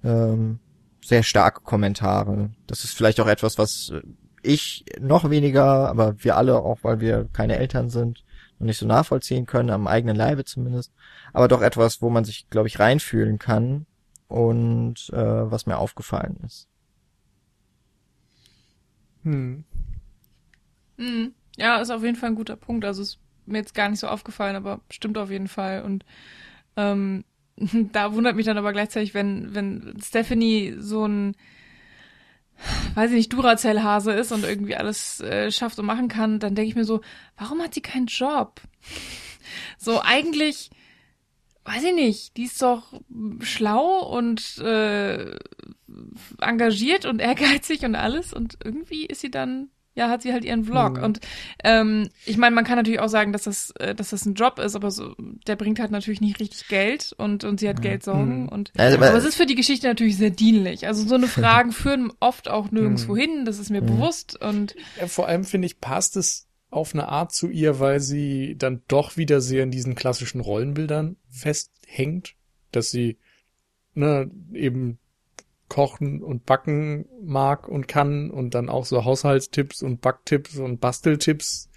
ähm, sehr starke Kommentare. Das ist vielleicht auch etwas, was ich noch weniger, aber wir alle, auch weil wir keine Eltern sind, noch nicht so nachvollziehen können, am eigenen Leibe zumindest. Aber doch etwas, wo man sich, glaube ich, reinfühlen kann und äh, was mir aufgefallen ist. Hm. Hm. Ja, ist auf jeden Fall ein guter Punkt. Also ist mir jetzt gar nicht so aufgefallen, aber stimmt auf jeden Fall. Und ähm, <laughs> da wundert mich dann aber gleichzeitig, wenn, wenn Stephanie so ein, weiß ich nicht, Duracell-Hase ist und irgendwie alles äh, schafft und machen kann, dann denke ich mir so, warum hat sie keinen Job? So, eigentlich weiß ich nicht, die ist doch schlau und äh, engagiert und ehrgeizig und alles und irgendwie ist sie dann ja, hat sie halt ihren Vlog. Mhm. Und ähm, ich meine, man kann natürlich auch sagen, dass das, äh, dass das ein Job ist, aber so, der bringt halt natürlich nicht richtig Geld und, und sie hat mhm. Geldsorgen. Mhm. Und also, aber es ist für die Geschichte natürlich sehr dienlich. Also so eine <laughs> Fragen führen oft auch nirgendwo mhm. hin, das ist mir mhm. bewusst. Und ja, vor allem finde ich, passt es auf eine Art zu ihr, weil sie dann doch wieder sehr in diesen klassischen Rollenbildern festhängt, dass sie ne, eben kochen und backen mag und kann und dann auch so Haushaltstipps und Backtipps und Basteltipps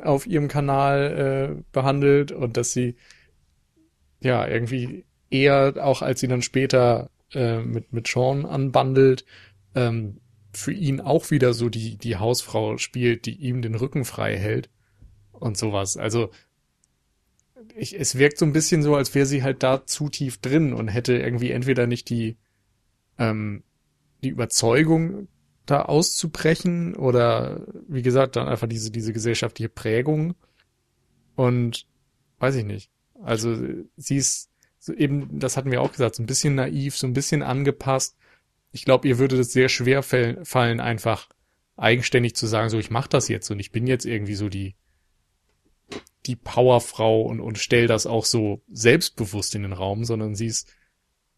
auf ihrem Kanal äh, behandelt und dass sie ja irgendwie eher auch als sie dann später äh, mit mit Sean anbandelt ähm, für ihn auch wieder so die die Hausfrau spielt, die ihm den Rücken frei hält und sowas. Also ich, es wirkt so ein bisschen so, als wäre sie halt da zu tief drin und hätte irgendwie entweder nicht die ähm, die Überzeugung, da auszubrechen oder wie gesagt, dann einfach diese, diese gesellschaftliche Prägung. Und weiß ich nicht. Also sie ist so eben, das hatten wir auch gesagt, so ein bisschen naiv, so ein bisschen angepasst. Ich glaube, ihr würde es sehr schwer fallen, einfach eigenständig zu sagen, so ich mache das jetzt und ich bin jetzt irgendwie so die die Powerfrau und und stell das auch so selbstbewusst in den Raum, sondern sie ist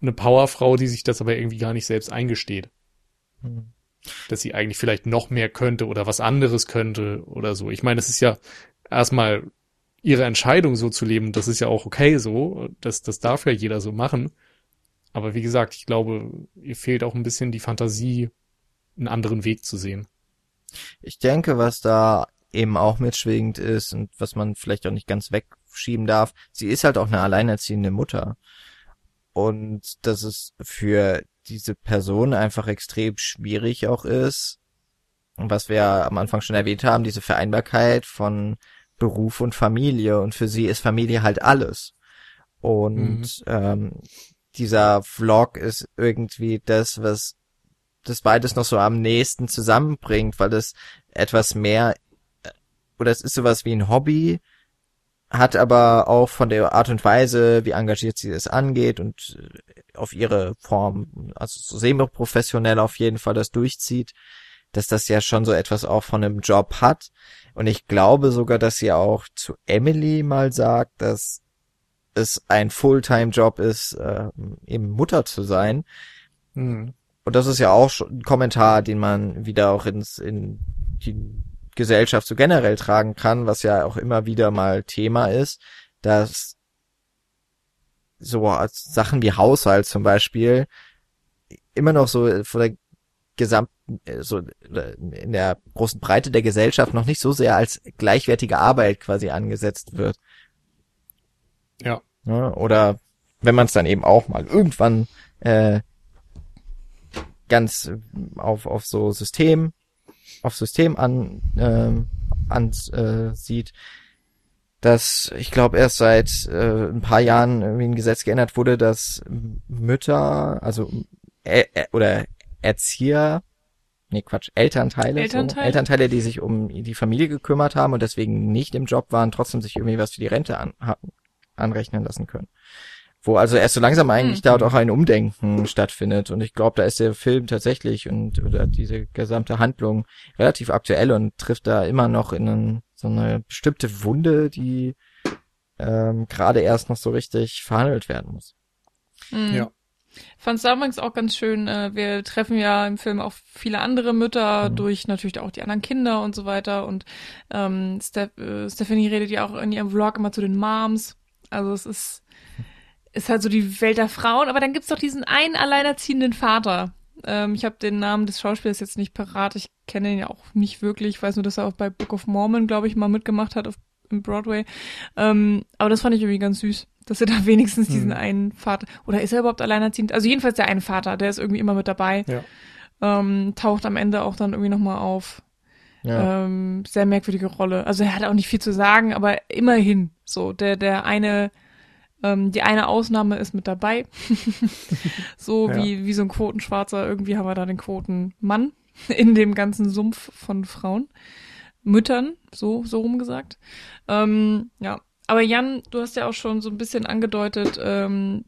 eine Powerfrau, die sich das aber irgendwie gar nicht selbst eingesteht. Mhm. Dass sie eigentlich vielleicht noch mehr könnte oder was anderes könnte oder so. Ich meine, das ist ja erstmal ihre Entscheidung so zu leben. Das ist ja auch okay so. Das, das darf ja jeder so machen. Aber wie gesagt, ich glaube, ihr fehlt auch ein bisschen die Fantasie, einen anderen Weg zu sehen. Ich denke, was da eben auch mitschwingend ist und was man vielleicht auch nicht ganz wegschieben darf, sie ist halt auch eine alleinerziehende Mutter und dass es für diese Person einfach extrem schwierig auch ist. Und was wir am Anfang schon erwähnt haben, diese Vereinbarkeit von Beruf und Familie. Und für sie ist Familie halt alles. Und mhm. ähm, dieser Vlog ist irgendwie das, was das beides noch so am nächsten zusammenbringt, weil das etwas mehr oder es ist sowas wie ein Hobby, hat aber auch von der Art und Weise, wie engagiert sie es angeht und äh, auf ihre Form, also so semi-professionell auf jeden Fall das durchzieht, dass das ja schon so etwas auch von einem Job hat. Und ich glaube sogar, dass sie auch zu Emily mal sagt, dass es ein Fulltime-Job ist, äh, eben Mutter zu sein. Hm. Und das ist ja auch schon ein Kommentar, den man wieder auch ins, in die Gesellschaft so generell tragen kann, was ja auch immer wieder mal Thema ist, dass so Sachen wie Haushalt zum Beispiel immer noch so von der gesamten, so in der großen Breite der Gesellschaft noch nicht so sehr als gleichwertige Arbeit quasi angesetzt wird. Ja. ja oder wenn man es dann eben auch mal irgendwann äh, ganz auf, auf so System auf System an äh, ansieht, äh, dass ich glaube erst seit äh, ein paar Jahren irgendwie ein Gesetz geändert wurde, dass Mütter, also äh, äh, oder Erzieher, nee Quatsch, Elternteile, Elternteile? So, Elternteile, die sich um die Familie gekümmert haben und deswegen nicht im Job waren, trotzdem sich irgendwie was für die Rente an, anrechnen lassen können wo also erst so langsam eigentlich mhm. dort auch ein Umdenken stattfindet. Und ich glaube, da ist der Film tatsächlich und oder diese gesamte Handlung relativ aktuell und trifft da immer noch in einen, so eine bestimmte Wunde, die ähm, gerade erst noch so richtig verhandelt werden muss. Mhm. Ja. Fand es damals auch ganz schön. Äh, wir treffen ja im Film auch viele andere Mütter mhm. durch natürlich auch die anderen Kinder und so weiter. Und ähm, Steph äh, Stephanie redet ja auch in ihrem Vlog immer zu den Moms. Also es ist <laughs> ist halt so die Welt der Frauen, aber dann gibt's doch diesen einen alleinerziehenden Vater. Ähm, ich habe den Namen des Schauspielers jetzt nicht parat, ich kenne ihn ja auch nicht wirklich, ich weiß nur, dass er auch bei Book of Mormon, glaube ich, mal mitgemacht hat auf, im Broadway. Ähm, aber das fand ich irgendwie ganz süß, dass er da <laughs> wenigstens hm. diesen einen Vater, oder ist er überhaupt alleinerziehend? Also jedenfalls der eine Vater, der ist irgendwie immer mit dabei. Ja. Ähm, taucht am Ende auch dann irgendwie nochmal auf. Ja. Ähm, sehr merkwürdige Rolle. Also er hat auch nicht viel zu sagen, aber immerhin so der der eine ähm, die eine Ausnahme ist mit dabei. <laughs> so ja. wie, wie so ein Quotenschwarzer. Irgendwie haben wir da den Quotenmann <laughs> in dem ganzen Sumpf von Frauen. Müttern, so, so rumgesagt. Ähm, ja. Aber Jan, du hast ja auch schon so ein bisschen angedeutet, ähm,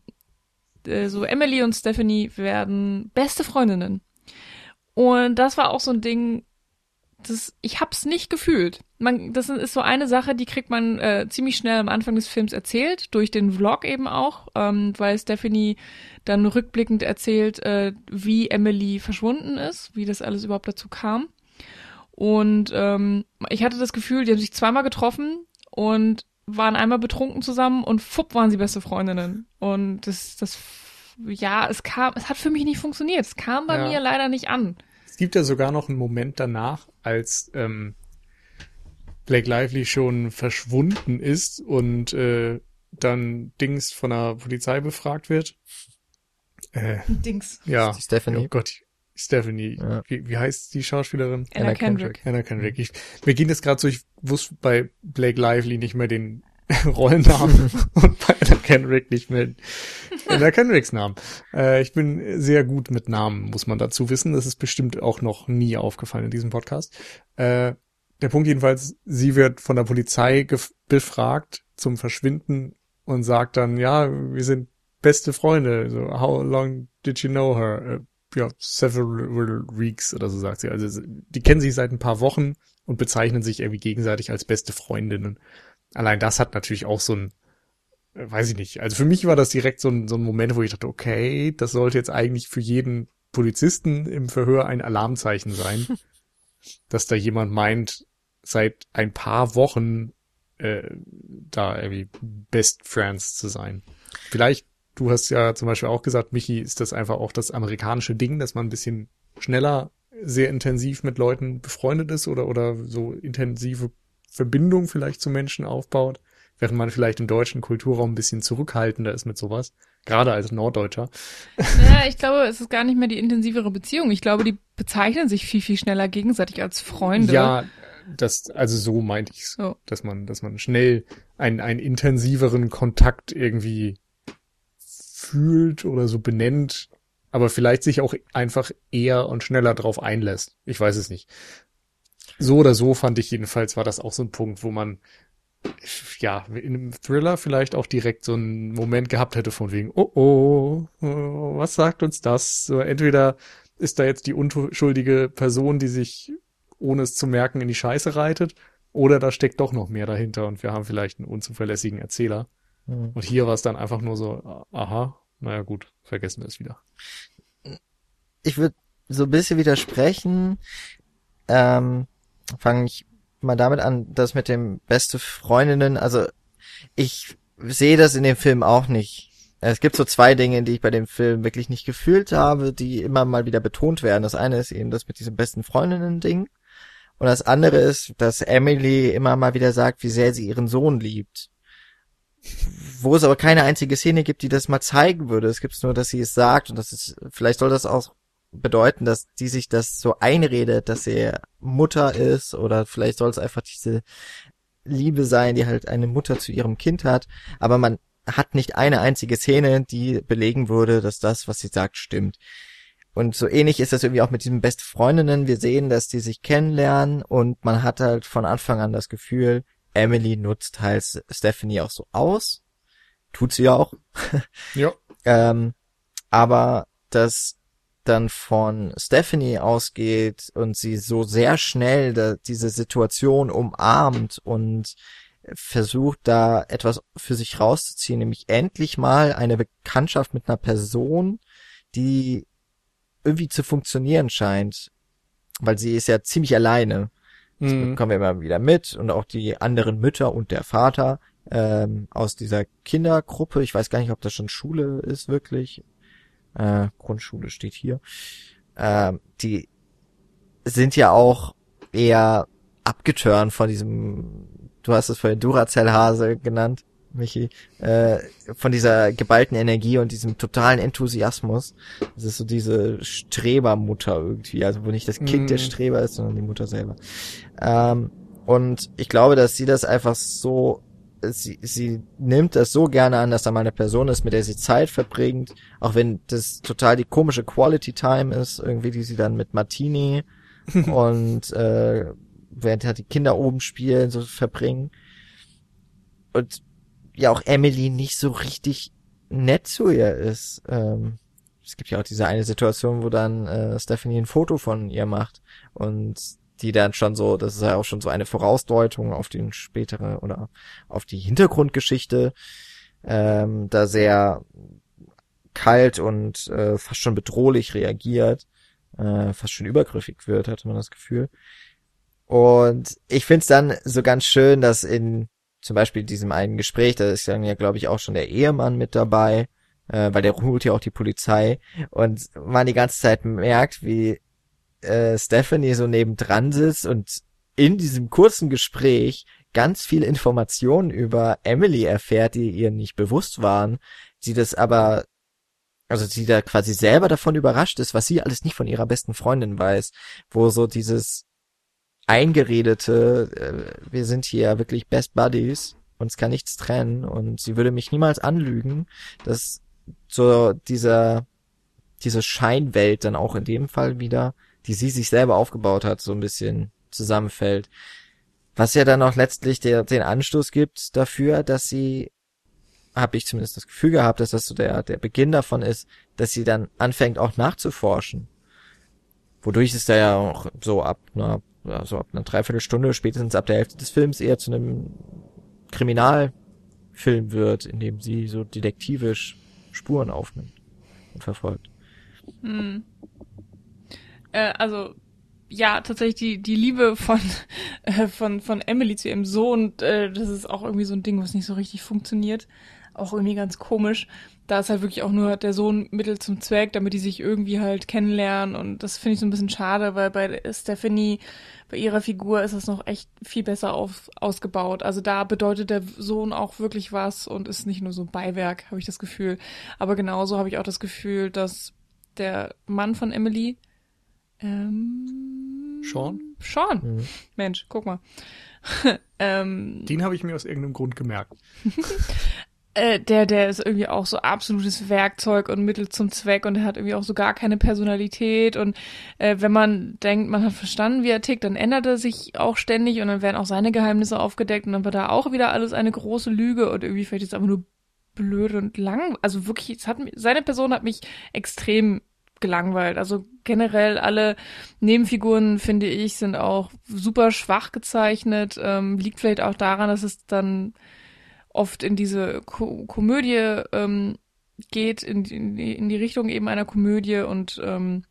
äh, so Emily und Stephanie werden beste Freundinnen. Und das war auch so ein Ding, das, ich hab's nicht gefühlt. Man, das ist so eine Sache, die kriegt man äh, ziemlich schnell am Anfang des Films erzählt, durch den Vlog eben auch, ähm, weil Stephanie dann rückblickend erzählt, äh, wie Emily verschwunden ist, wie das alles überhaupt dazu kam. Und ähm, ich hatte das Gefühl, die haben sich zweimal getroffen und waren einmal betrunken zusammen und fupp waren sie beste Freundinnen. Und das, das, ja, es kam, es hat für mich nicht funktioniert. Es kam bei ja. mir leider nicht an. Es gibt ja sogar noch einen Moment danach, als ähm, Blake Lively schon verschwunden ist und äh, dann Dings von der Polizei befragt wird. Äh, Dings. Ja. Stephanie. Oh Gott, Stephanie. Ja. Wie, wie heißt die Schauspielerin? Anna, Anna Kendrick. Kendrick. Anna Kendrick. Ich, mir ging das gerade so, ich wusste bei Blake Lively nicht mehr den <laughs> Rollennamen <laughs> und bei Anna Kendrick nicht mehr Anna Kendricks Namen. Äh, ich bin sehr gut mit Namen, muss man dazu wissen. Das ist bestimmt auch noch nie aufgefallen in diesem Podcast. Äh, der Punkt jedenfalls, sie wird von der Polizei befragt zum Verschwinden und sagt dann, ja, wir sind beste Freunde. So, how long did you know her? Uh, ja, several weeks oder so sagt sie. Also die kennen sich seit ein paar Wochen und bezeichnen sich irgendwie gegenseitig als beste Freundinnen. Allein das hat natürlich auch so ein, äh, weiß ich nicht. Also für mich war das direkt so ein, so ein Moment, wo ich dachte, okay, das sollte jetzt eigentlich für jeden Polizisten im Verhör ein Alarmzeichen sein, <laughs> dass da jemand meint, seit ein paar Wochen äh, da irgendwie Best Friends zu sein. Vielleicht du hast ja zum Beispiel auch gesagt, Michi, ist das einfach auch das amerikanische Ding, dass man ein bisschen schneller sehr intensiv mit Leuten befreundet ist oder, oder so intensive Verbindung vielleicht zu Menschen aufbaut, während man vielleicht im deutschen Kulturraum ein bisschen zurückhaltender ist mit sowas, gerade als Norddeutscher. Ja, ich glaube, es ist gar nicht mehr die intensivere Beziehung. Ich glaube, die bezeichnen sich viel, viel schneller gegenseitig als Freunde. Ja, das, also so meinte ich so. dass man, dass man schnell einen, einen intensiveren Kontakt irgendwie fühlt oder so benennt, aber vielleicht sich auch einfach eher und schneller drauf einlässt. Ich weiß es nicht. So oder so fand ich jedenfalls, war das auch so ein Punkt, wo man ja, in einem Thriller vielleicht auch direkt so einen Moment gehabt hätte von wegen, oh oh, oh was sagt uns das? So, entweder ist da jetzt die unschuldige Person, die sich, ohne es zu merken, in die Scheiße reitet, oder da steckt doch noch mehr dahinter und wir haben vielleicht einen unzuverlässigen Erzähler. Mhm. Und hier war es dann einfach nur so, aha, naja gut, vergessen wir es wieder. Ich würde so ein bisschen widersprechen. Ähm, Fange ich mal damit an, das mit dem beste Freundinnen, also ich sehe das in dem Film auch nicht. Es gibt so zwei Dinge, die ich bei dem Film wirklich nicht gefühlt habe, die immer mal wieder betont werden. Das eine ist eben das mit diesem besten Freundinnen-Ding. Und das andere ist, dass Emily immer mal wieder sagt, wie sehr sie ihren Sohn liebt wo es aber keine einzige Szene gibt, die das mal zeigen würde. Es gibt nur, dass sie es sagt und das ist, vielleicht soll das auch bedeuten, dass die sich das so einredet, dass sie Mutter ist oder vielleicht soll es einfach diese Liebe sein, die halt eine Mutter zu ihrem Kind hat, aber man hat nicht eine einzige Szene, die belegen würde, dass das, was sie sagt, stimmt. Und so ähnlich ist das irgendwie auch mit diesen Best Freundinnen. Wir sehen, dass die sich kennenlernen und man hat halt von Anfang an das Gefühl, Emily nutzt halt Stephanie auch so aus. Tut sie ja auch. <laughs> ja. ähm, aber dass dann von Stephanie ausgeht und sie so sehr schnell da, diese Situation umarmt und versucht da etwas für sich rauszuziehen, nämlich endlich mal eine Bekanntschaft mit einer Person, die irgendwie zu funktionieren scheint, weil sie ist ja ziemlich alleine. Das mhm. bekommen wir immer wieder mit und auch die anderen Mütter und der Vater ähm, aus dieser Kindergruppe. Ich weiß gar nicht, ob das schon Schule ist wirklich. Äh, Grundschule steht hier. Ähm, die sind ja auch eher abgeturnt von diesem, du hast es vorhin Duracell-Hase genannt, Michi, äh, von dieser geballten Energie und diesem totalen Enthusiasmus. Das ist so diese Strebermutter irgendwie, also wo nicht das Kind mm. der mhm. Streber ist, sondern die Mutter selber. Ähm, und ich glaube, dass sie das einfach so, sie, sie nimmt das so gerne an, dass da mal eine Person ist, mit der sie Zeit verbringt, auch wenn das total die komische Quality Time ist, irgendwie, die sie dann mit Martini <laughs> und äh, während halt die Kinder oben spielen, so verbringen. Und ja auch Emily nicht so richtig nett zu ihr ist. Ähm, es gibt ja auch diese eine Situation, wo dann äh, Stephanie ein Foto von ihr macht und die dann schon so, das ist ja auch schon so eine Vorausdeutung auf den spätere oder auf die Hintergrundgeschichte, ähm, da sehr kalt und äh, fast schon bedrohlich reagiert, äh, fast schon übergriffig wird, hatte man das Gefühl. Und ich find's dann so ganz schön, dass in zum Beispiel diesem einen Gespräch, da ist dann ja, glaube ich, auch schon der Ehemann mit dabei, äh, weil der holt ja auch die Polizei. Und man die ganze Zeit merkt, wie äh, Stephanie so nebendran sitzt und in diesem kurzen Gespräch ganz viel Informationen über Emily erfährt, die ihr nicht bewusst waren, sie das aber also sie da quasi selber davon überrascht ist, was sie alles nicht von ihrer besten Freundin weiß, wo so dieses eingeredete, äh, wir sind hier wirklich Best Buddies, uns kann nichts trennen und sie würde mich niemals anlügen, dass so dieser, diese Scheinwelt dann auch in dem Fall wieder, die sie sich selber aufgebaut hat, so ein bisschen zusammenfällt. Was ja dann auch letztlich der, den Anstoß gibt dafür, dass sie, habe ich zumindest das Gefühl gehabt, dass das so der, der Beginn davon ist, dass sie dann anfängt auch nachzuforschen. Wodurch es da ja auch so ab einer so ab einer Dreiviertelstunde, spätestens ab der Hälfte des Films eher zu einem Kriminalfilm wird, in dem sie so detektivisch Spuren aufnimmt und verfolgt. Hm. Äh, also ja, tatsächlich die, die Liebe von, <laughs> äh, von, von Emily zu ihrem Sohn, äh, das ist auch irgendwie so ein Ding, was nicht so richtig funktioniert. Auch irgendwie ganz komisch da ist halt wirklich auch nur der Sohn Mittel zum Zweck, damit die sich irgendwie halt kennenlernen. Und das finde ich so ein bisschen schade, weil bei Stephanie, bei ihrer Figur ist es noch echt viel besser auf, ausgebaut. Also da bedeutet der Sohn auch wirklich was und ist nicht nur so ein Beiwerk, habe ich das Gefühl. Aber genauso habe ich auch das Gefühl, dass der Mann von Emily, ähm, Sean? Sean. Mhm. Mensch, guck mal. <laughs> ähm, Den habe ich mir aus irgendeinem Grund gemerkt. <laughs> äh, der, der ist irgendwie auch so absolutes Werkzeug und Mittel zum Zweck und er hat irgendwie auch so gar keine Personalität und äh, wenn man denkt, man hat verstanden, wie er tickt, dann ändert er sich auch ständig und dann werden auch seine Geheimnisse aufgedeckt und dann wird da auch wieder alles eine große Lüge und irgendwie vielleicht jetzt einfach nur blöd und lang. Also wirklich, es hat, seine Person hat mich extrem gelangweilt. Also generell alle Nebenfiguren, finde ich, sind auch super schwach gezeichnet. Ähm, liegt vielleicht auch daran, dass es dann oft in diese Ko Komödie ähm, geht, in, in, in die Richtung eben einer Komödie und ähm,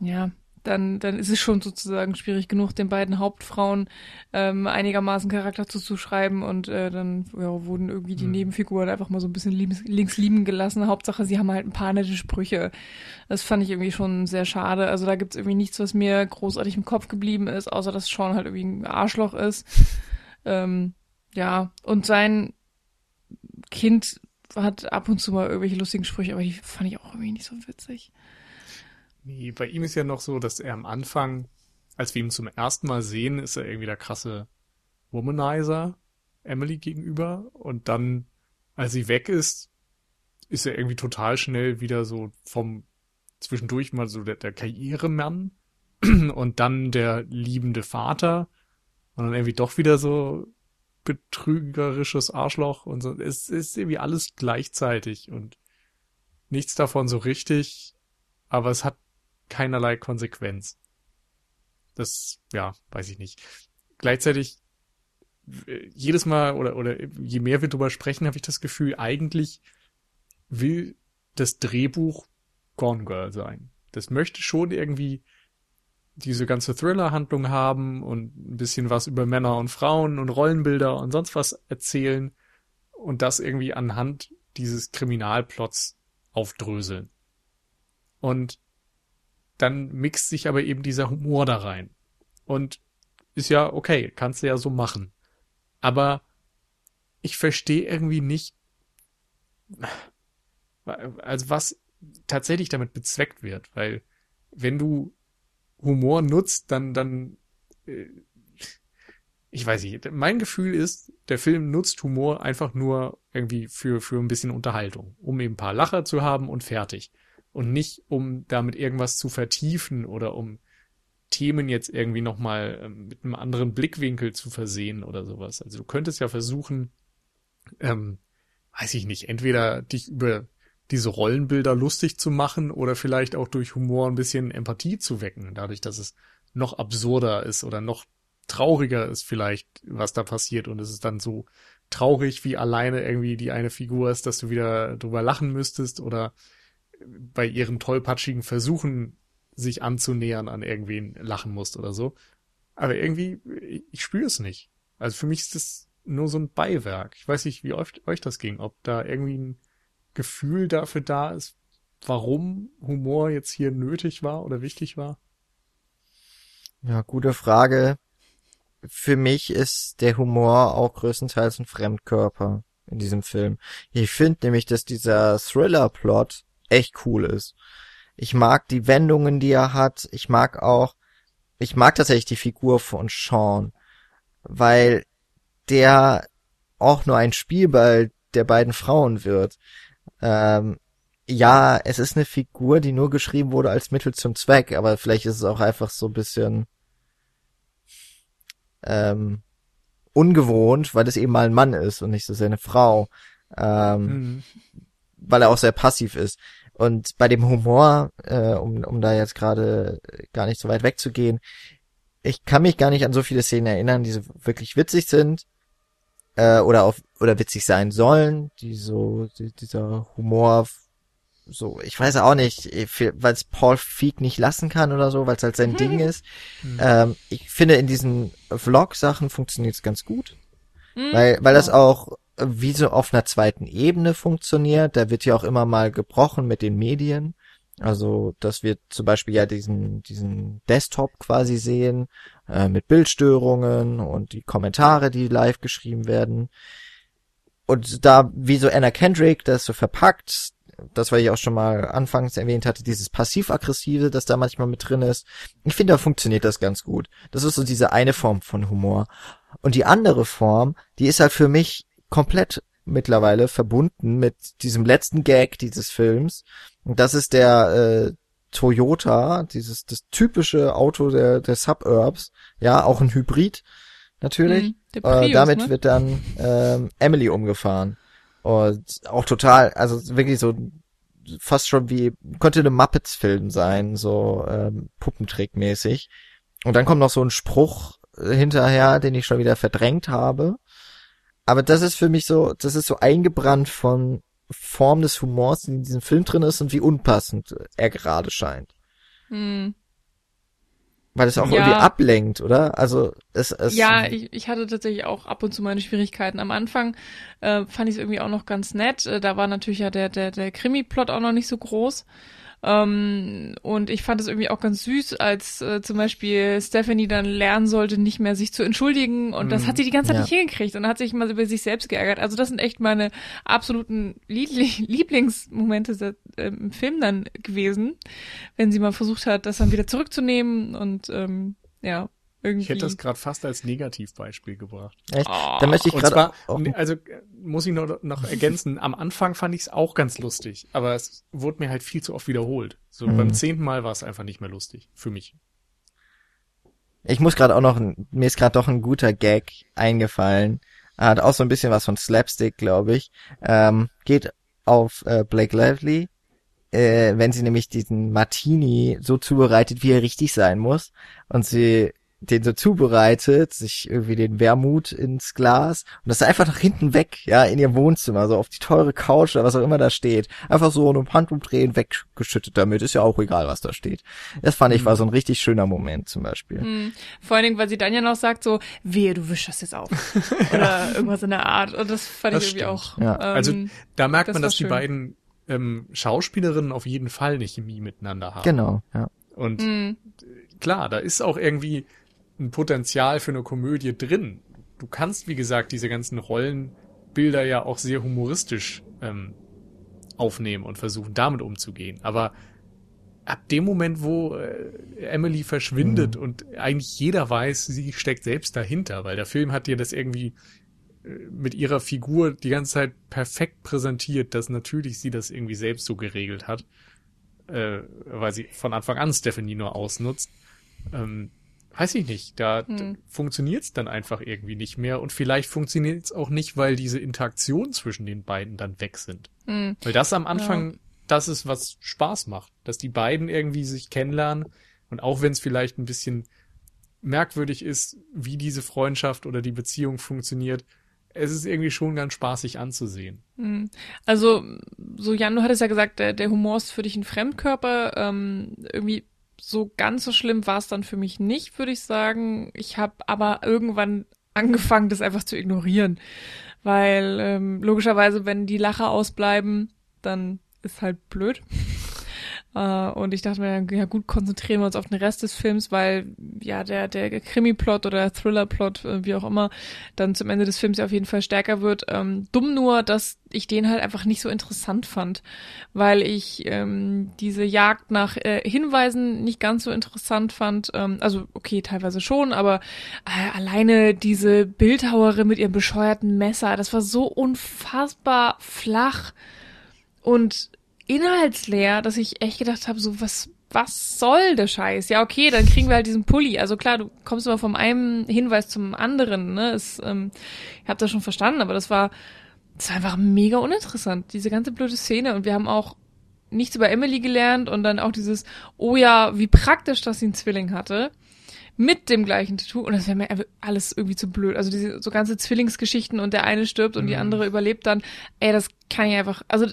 ja, dann, dann ist es schon sozusagen schwierig genug, den beiden Hauptfrauen ähm, einigermaßen Charakter zuzuschreiben und äh, dann ja, wurden irgendwie die mhm. Nebenfiguren einfach mal so ein bisschen links, links lieben gelassen. Hauptsache, sie haben halt ein paar nette Sprüche. Das fand ich irgendwie schon sehr schade. Also da gibt's irgendwie nichts, was mir großartig im Kopf geblieben ist, außer dass Sean halt irgendwie ein Arschloch ist. Ähm, ja, und sein Kind hat ab und zu mal irgendwelche lustigen Sprüche, aber die fand ich auch irgendwie nicht so witzig. Nee, bei ihm ist ja noch so, dass er am Anfang, als wir ihn zum ersten Mal sehen, ist er irgendwie der krasse Womanizer Emily gegenüber. Und dann, als sie weg ist, ist er irgendwie total schnell wieder so vom zwischendurch mal so der, der Karrieremann. <clears throat> Und dann der liebende Vater. Und dann irgendwie doch wieder so betrügerisches Arschloch und so. Es ist irgendwie alles gleichzeitig und nichts davon so richtig, aber es hat keinerlei Konsequenz. Das, ja, weiß ich nicht. Gleichzeitig, jedes Mal oder, oder je mehr wir drüber sprechen, habe ich das Gefühl, eigentlich will das Drehbuch Gone Girl sein. Das möchte schon irgendwie diese ganze Thriller-Handlung haben und ein bisschen was über Männer und Frauen und Rollenbilder und sonst was erzählen und das irgendwie anhand dieses Kriminalplots aufdröseln. Und dann mixt sich aber eben dieser Humor da rein. Und ist ja okay, kannst du ja so machen. Aber ich verstehe irgendwie nicht, also was tatsächlich damit bezweckt wird, weil wenn du Humor nutzt, dann, dann, äh, ich weiß nicht, mein Gefühl ist, der Film nutzt Humor einfach nur irgendwie für, für ein bisschen Unterhaltung, um eben ein paar Lacher zu haben und fertig. Und nicht, um damit irgendwas zu vertiefen oder um Themen jetzt irgendwie nochmal ähm, mit einem anderen Blickwinkel zu versehen oder sowas. Also du könntest ja versuchen, ähm, weiß ich nicht, entweder dich über diese Rollenbilder lustig zu machen oder vielleicht auch durch Humor ein bisschen Empathie zu wecken, dadurch, dass es noch absurder ist oder noch trauriger ist vielleicht, was da passiert und es ist dann so traurig, wie alleine irgendwie die eine Figur ist, dass du wieder drüber lachen müsstest oder bei ihren tollpatschigen Versuchen sich anzunähern an irgendwen lachen musst oder so. Aber irgendwie, ich spüre es nicht. Also für mich ist das nur so ein Beiwerk. Ich weiß nicht, wie oft euch das ging, ob da irgendwie ein Gefühl dafür da ist, warum Humor jetzt hier nötig war oder wichtig war. Ja, gute Frage. Für mich ist der Humor auch größtenteils ein Fremdkörper in diesem Film. Ich finde nämlich, dass dieser Thriller-Plot echt cool ist. Ich mag die Wendungen, die er hat. Ich mag auch, ich mag tatsächlich die Figur von Sean, weil der auch nur ein Spielball der beiden Frauen wird. Ähm, ja, es ist eine Figur, die nur geschrieben wurde als Mittel zum Zweck, aber vielleicht ist es auch einfach so ein bisschen ähm, ungewohnt, weil es eben mal ein Mann ist und nicht so sehr eine Frau. Ähm, mhm. Weil er auch sehr passiv ist. Und bei dem Humor, äh, um, um da jetzt gerade gar nicht so weit wegzugehen, ich kann mich gar nicht an so viele Szenen erinnern, die so wirklich witzig sind äh, oder auf oder witzig sein sollen, die so die, dieser Humor so, ich weiß auch nicht, weil es Paul Feig nicht lassen kann oder so, weil es halt sein <laughs> Ding ist. Mhm. Ähm, ich finde, in diesen Vlog-Sachen funktioniert es ganz gut. Mhm. Weil, weil das auch wie so auf einer zweiten Ebene funktioniert. Da wird ja auch immer mal gebrochen mit den Medien. Also, dass wir zum Beispiel ja diesen, diesen Desktop quasi sehen, äh, mit Bildstörungen und die Kommentare, die live geschrieben werden. Und da, wie so Anna Kendrick das so verpackt, das, was ich auch schon mal anfangs erwähnt hatte, dieses passiv-aggressive, das da manchmal mit drin ist. Ich finde, da funktioniert das ganz gut. Das ist so diese eine Form von Humor. Und die andere Form, die ist halt für mich komplett mittlerweile verbunden mit diesem letzten Gag dieses Films. Und das ist der äh, Toyota, dieses das typische Auto der, der Suburbs, ja, auch ein Hybrid natürlich. Mhm, Prius, äh, damit ne? wird dann ähm, Emily umgefahren. Und auch total, also wirklich so fast schon wie, könnte eine Muppets-Film sein, so ähm, Puppentrick-mäßig. Und dann kommt noch so ein Spruch hinterher, den ich schon wieder verdrängt habe. Aber das ist für mich so, das ist so eingebrannt von Form des Humors, die in diesem Film drin ist und wie unpassend er gerade scheint. Hm. Weil es auch ja. irgendwie ablenkt, oder? Also es, es Ja, ich, ich hatte tatsächlich auch ab und zu meine Schwierigkeiten. Am Anfang äh, fand ich es irgendwie auch noch ganz nett. Äh, da war natürlich ja der, der, der Krimi-Plot auch noch nicht so groß. Ähm, und ich fand es irgendwie auch ganz süß, als äh, zum Beispiel Stephanie dann lernen sollte, nicht mehr sich zu entschuldigen. Und das hat mhm. sie die ganze Zeit ja. nicht hingekriegt und hat sich mal über sich selbst geärgert. Also das sind echt meine absoluten <laughs> Lieblingsmomente äh, im Film dann gewesen, wenn sie mal versucht hat, das dann wieder zurückzunehmen und ähm, ja, irgendwie. Ich hätte das gerade fast als Negativbeispiel gebracht. Echt? Oh. Da möchte ich gerade. Also muss ich noch, noch ergänzen, am Anfang fand ich es auch ganz lustig, aber es wurde mir halt viel zu oft wiederholt. So mhm. beim zehnten Mal war es einfach nicht mehr lustig. Für mich. Ich muss gerade auch noch, mir ist gerade doch ein guter Gag eingefallen. Hat auch so ein bisschen was von Slapstick, glaube ich. Ähm, geht auf äh, Blake Lively, äh, wenn sie nämlich diesen Martini so zubereitet, wie er richtig sein muss. Und sie den so zubereitet, sich irgendwie den Wermut ins Glas und das einfach nach hinten weg, ja, in ihr Wohnzimmer, so auf die teure Couch oder was auch immer da steht. Einfach so um Handumdrehen weggeschüttet damit, ist ja auch egal, was da steht. Das fand ich war so ein richtig schöner Moment zum Beispiel. Mhm. Vor allen Dingen, weil sie dann ja noch sagt so, wehe, du wischst das jetzt auf. <laughs> oder irgendwas in der Art. Und das fand das ich irgendwie auch. Ja. Ähm, also da merkt das man, dass die beiden ähm, Schauspielerinnen auf jeden Fall eine Chemie miteinander haben. Genau, ja. Und mhm. klar, da ist auch irgendwie ein Potenzial für eine Komödie drin. Du kannst, wie gesagt, diese ganzen Rollenbilder ja auch sehr humoristisch ähm, aufnehmen und versuchen, damit umzugehen. Aber ab dem Moment, wo äh, Emily verschwindet mhm. und eigentlich jeder weiß, sie steckt selbst dahinter, weil der Film hat dir das irgendwie äh, mit ihrer Figur die ganze Zeit perfekt präsentiert, dass natürlich sie das irgendwie selbst so geregelt hat, äh, weil sie von Anfang an Stephanie nur ausnutzt. Ähm, weiß ich nicht, da hm. funktioniert es dann einfach irgendwie nicht mehr und vielleicht funktioniert es auch nicht, weil diese Interaktion zwischen den beiden dann weg sind. Hm. Weil das am Anfang, ja. das ist, was Spaß macht, dass die beiden irgendwie sich kennenlernen und auch wenn es vielleicht ein bisschen merkwürdig ist, wie diese Freundschaft oder die Beziehung funktioniert, es ist irgendwie schon ganz spaßig anzusehen. Hm. Also, so Jan, du hattest ja gesagt, der, der Humor ist für dich ein Fremdkörper. Ähm, irgendwie so ganz so schlimm war es dann für mich nicht, würde ich sagen. Ich habe aber irgendwann angefangen, das einfach zu ignorieren. Weil ähm, logischerweise, wenn die Lacher ausbleiben, dann ist halt blöd. Uh, und ich dachte mir, ja gut, konzentrieren wir uns auf den Rest des Films, weil ja der der Krimi-Plot oder Thriller-Plot, äh, wie auch immer, dann zum Ende des Films ja auf jeden Fall stärker wird. Ähm, dumm nur, dass ich den halt einfach nicht so interessant fand, weil ich ähm, diese Jagd nach äh, Hinweisen nicht ganz so interessant fand. Ähm, also okay, teilweise schon, aber äh, alleine diese Bildhauerin mit ihrem bescheuerten Messer, das war so unfassbar flach und inhaltsleer, dass ich echt gedacht habe, so was was soll der Scheiß? Ja, okay, dann kriegen wir halt diesen Pulli. Also klar, du kommst immer vom einen Hinweis zum anderen, ne? Ist, ähm, ich habe das schon verstanden, aber das war, das war einfach mega uninteressant, diese ganze blöde Szene. Und wir haben auch nichts über Emily gelernt und dann auch dieses, oh ja, wie praktisch, dass sie einen Zwilling hatte. Mit dem gleichen Tattoo. Und das wäre mir alles irgendwie zu blöd. Also diese so ganze Zwillingsgeschichten und der eine stirbt und mhm. die andere überlebt dann. Ey, das kann ich einfach. Also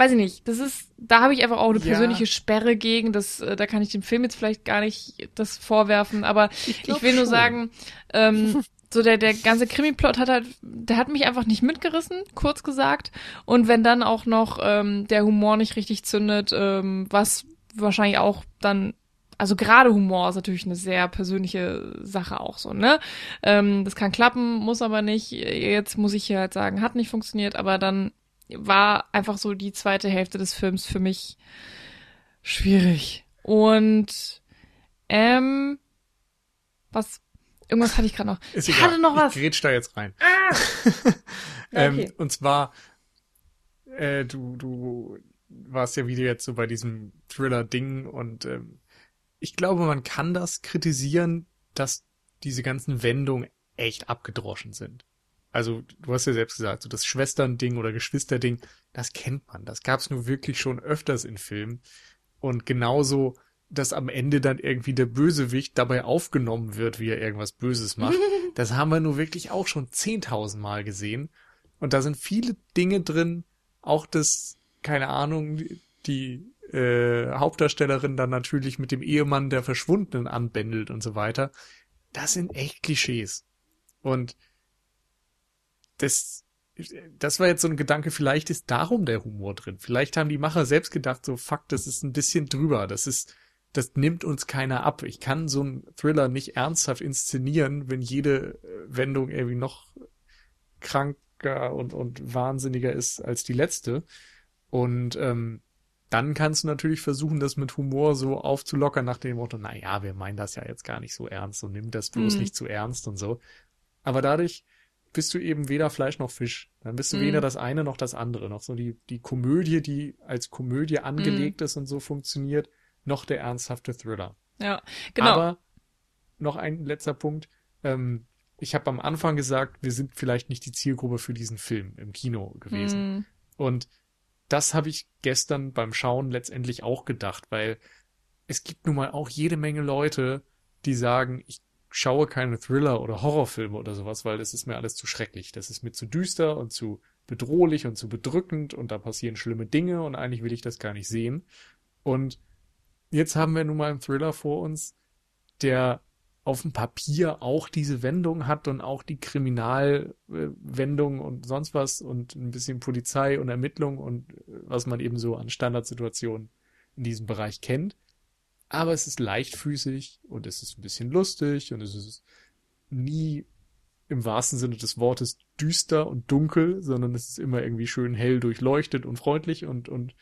weiß ich nicht, das ist, da habe ich einfach auch eine persönliche ja. Sperre gegen, das, äh, da kann ich dem Film jetzt vielleicht gar nicht das vorwerfen, aber ich, ich will schon. nur sagen, ähm, so der, der ganze Krimi-Plot hat halt, der hat mich einfach nicht mitgerissen, kurz gesagt. Und wenn dann auch noch ähm, der Humor nicht richtig zündet, ähm, was wahrscheinlich auch dann also gerade Humor ist natürlich eine sehr persönliche Sache auch so, ne? Ähm, das kann klappen, muss aber nicht. Jetzt muss ich hier halt sagen, hat nicht funktioniert, aber dann war einfach so die zweite Hälfte des Films für mich schwierig. Und ähm, was irgendwas hatte ich gerade noch. <laughs> Ist ich egal. hatte noch was. Ich grätsch da jetzt rein. Ah! <laughs> ähm, okay. Und zwar äh, du du warst ja wieder jetzt so bei diesem Thriller-Ding und ähm, ich glaube, man kann das kritisieren, dass diese ganzen Wendungen echt abgedroschen sind. Also, du hast ja selbst gesagt, so das Schwesternding oder Geschwisterding, das kennt man. Das gab's nur wirklich schon öfters in Filmen. Und genauso, dass am Ende dann irgendwie der Bösewicht dabei aufgenommen wird, wie er irgendwas Böses macht. <laughs> das haben wir nur wirklich auch schon zehntausendmal gesehen. Und da sind viele Dinge drin, auch das, keine Ahnung, die äh, Hauptdarstellerin dann natürlich mit dem Ehemann der Verschwundenen anbändelt und so weiter. Das sind echt Klischees. Und das, das war jetzt so ein Gedanke, vielleicht ist darum der Humor drin. Vielleicht haben die Macher selbst gedacht, so fuck, das ist ein bisschen drüber. Das ist, das nimmt uns keiner ab. Ich kann so einen Thriller nicht ernsthaft inszenieren, wenn jede äh, Wendung irgendwie noch kranker und, und wahnsinniger ist als die letzte. Und ähm, dann kannst du natürlich versuchen, das mit Humor so aufzulockern nach dem Motto, na ja, wir meinen das ja jetzt gar nicht so ernst und nimm das bloß mhm. nicht zu ernst und so. Aber dadurch bist du eben weder Fleisch noch Fisch. Dann bist du mm. weder das eine noch das andere. Noch so die, die Komödie, die als Komödie angelegt mm. ist und so funktioniert, noch der ernsthafte Thriller. Ja, genau. Aber noch ein letzter Punkt. Ähm, ich habe am Anfang gesagt, wir sind vielleicht nicht die Zielgruppe für diesen Film im Kino gewesen. Mm. Und das habe ich gestern beim Schauen letztendlich auch gedacht, weil es gibt nun mal auch jede Menge Leute, die sagen, ich schaue keine Thriller oder Horrorfilme oder sowas, weil das ist mir alles zu schrecklich. Das ist mir zu düster und zu bedrohlich und zu bedrückend und da passieren schlimme Dinge und eigentlich will ich das gar nicht sehen. Und jetzt haben wir nun mal einen Thriller vor uns, der auf dem Papier auch diese Wendung hat und auch die Kriminalwendung und sonst was und ein bisschen Polizei und Ermittlung und was man eben so an Standardsituationen in diesem Bereich kennt aber es ist leichtfüßig und es ist ein bisschen lustig und es ist nie im wahrsten Sinne des Wortes düster und dunkel, sondern es ist immer irgendwie schön hell durchleuchtet und freundlich und, und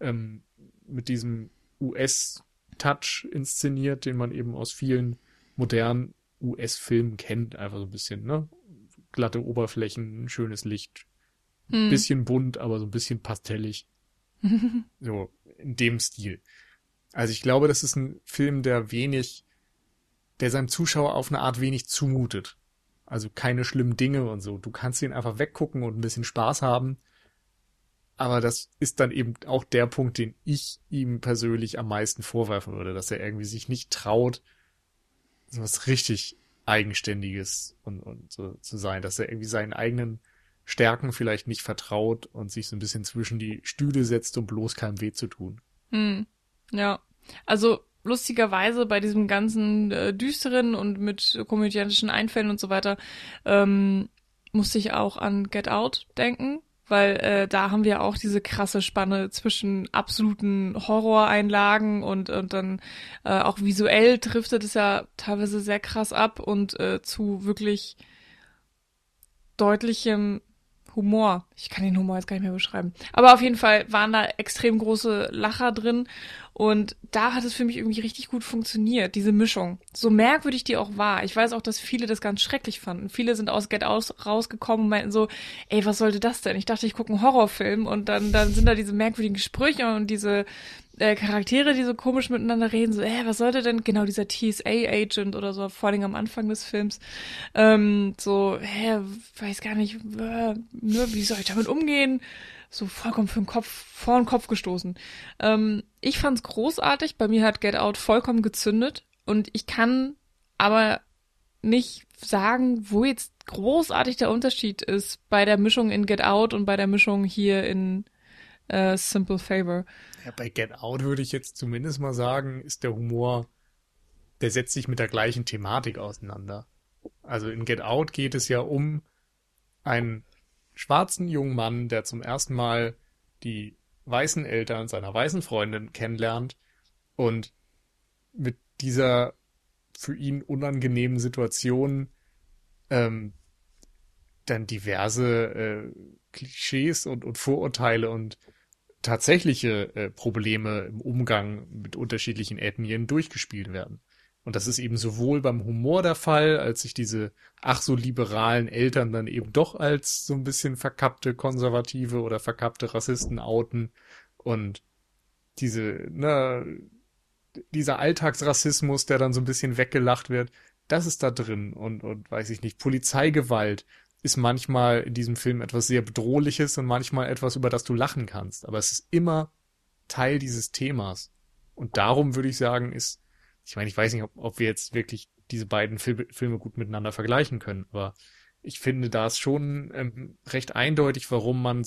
ähm, mit diesem US-Touch inszeniert, den man eben aus vielen modernen US-Filmen kennt. Einfach so ein bisschen, ne? Glatte Oberflächen, schönes Licht, hm. bisschen bunt, aber so ein bisschen pastellig. <laughs> so, in dem Stil. Also ich glaube, das ist ein Film, der wenig, der seinem Zuschauer auf eine Art wenig zumutet. Also keine schlimmen Dinge und so. Du kannst ihn einfach weggucken und ein bisschen Spaß haben. Aber das ist dann eben auch der Punkt, den ich ihm persönlich am meisten vorwerfen würde, dass er irgendwie sich nicht traut, so was richtig Eigenständiges und, und so zu sein, dass er irgendwie seinen eigenen Stärken vielleicht nicht vertraut und sich so ein bisschen zwischen die Stühle setzt, um bloß keinem weh zu tun. Hm. Ja. Also lustigerweise bei diesem ganzen äh, düsteren und mit komödiantischen Einfällen und so weiter ähm, musste ich auch an Get Out denken, weil äh, da haben wir auch diese krasse Spanne zwischen absoluten Horroreinlagen und und dann äh, auch visuell driftet es ja teilweise sehr krass ab und äh, zu wirklich deutlichem Humor. Ich kann den Humor jetzt gar nicht mehr beschreiben. Aber auf jeden Fall waren da extrem große Lacher drin und da hat es für mich irgendwie richtig gut funktioniert, diese Mischung. So merkwürdig die auch war. Ich weiß auch, dass viele das ganz schrecklich fanden. Viele sind aus Get Out rausgekommen und meinten so, ey, was sollte das denn? Ich dachte, ich gucke einen Horrorfilm und dann, dann sind da diese merkwürdigen Gespräche und diese äh, Charaktere, die so komisch miteinander reden, so, äh, was sollte denn genau dieser TSA-Agent oder so, vor allem am Anfang des Films, ähm, so, hä, weiß gar nicht, äh, ne, wie soll ich damit umgehen? So vollkommen für den Kopf, vor den Kopf gestoßen. Ähm, ich fand's großartig. Bei mir hat Get Out vollkommen gezündet. Und ich kann aber nicht sagen, wo jetzt großartig der Unterschied ist bei der Mischung in Get Out und bei der Mischung hier in äh, Simple Favor. Ja, bei Get Out würde ich jetzt zumindest mal sagen, ist der Humor, der setzt sich mit der gleichen Thematik auseinander. Also in Get Out geht es ja um einen schwarzen jungen Mann, der zum ersten Mal die weißen Eltern seiner weißen Freundin kennenlernt und mit dieser für ihn unangenehmen Situation ähm, dann diverse äh, Klischees und, und Vorurteile und tatsächliche äh, Probleme im Umgang mit unterschiedlichen Ethnien durchgespielt werden. Und das ist eben sowohl beim Humor der Fall, als sich diese ach so liberalen Eltern dann eben doch als so ein bisschen verkappte Konservative oder verkappte Rassisten outen und diese, ne, dieser Alltagsrassismus, der dann so ein bisschen weggelacht wird, das ist da drin und, und weiß ich nicht, Polizeigewalt ist manchmal in diesem Film etwas sehr bedrohliches und manchmal etwas, über das du lachen kannst. Aber es ist immer Teil dieses Themas. Und darum würde ich sagen, ist ich meine, ich weiß nicht, ob, ob wir jetzt wirklich diese beiden Fil Filme gut miteinander vergleichen können, aber ich finde da ist schon ähm, recht eindeutig, warum man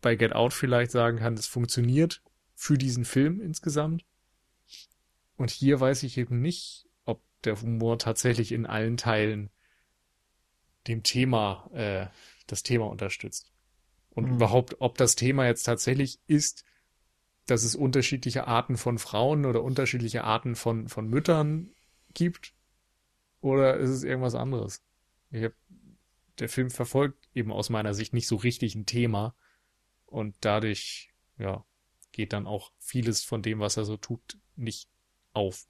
bei Get Out vielleicht sagen kann, das funktioniert für diesen Film insgesamt. Und hier weiß ich eben nicht, ob der Humor tatsächlich in allen Teilen dem Thema, äh, das Thema unterstützt. Und mhm. überhaupt, ob das Thema jetzt tatsächlich ist, dass es unterschiedliche Arten von Frauen oder unterschiedliche Arten von, von Müttern gibt? Oder ist es irgendwas anderes? Ich hab, der Film verfolgt eben aus meiner Sicht nicht so richtig ein Thema und dadurch, ja, geht dann auch vieles von dem, was er so tut, nicht auf.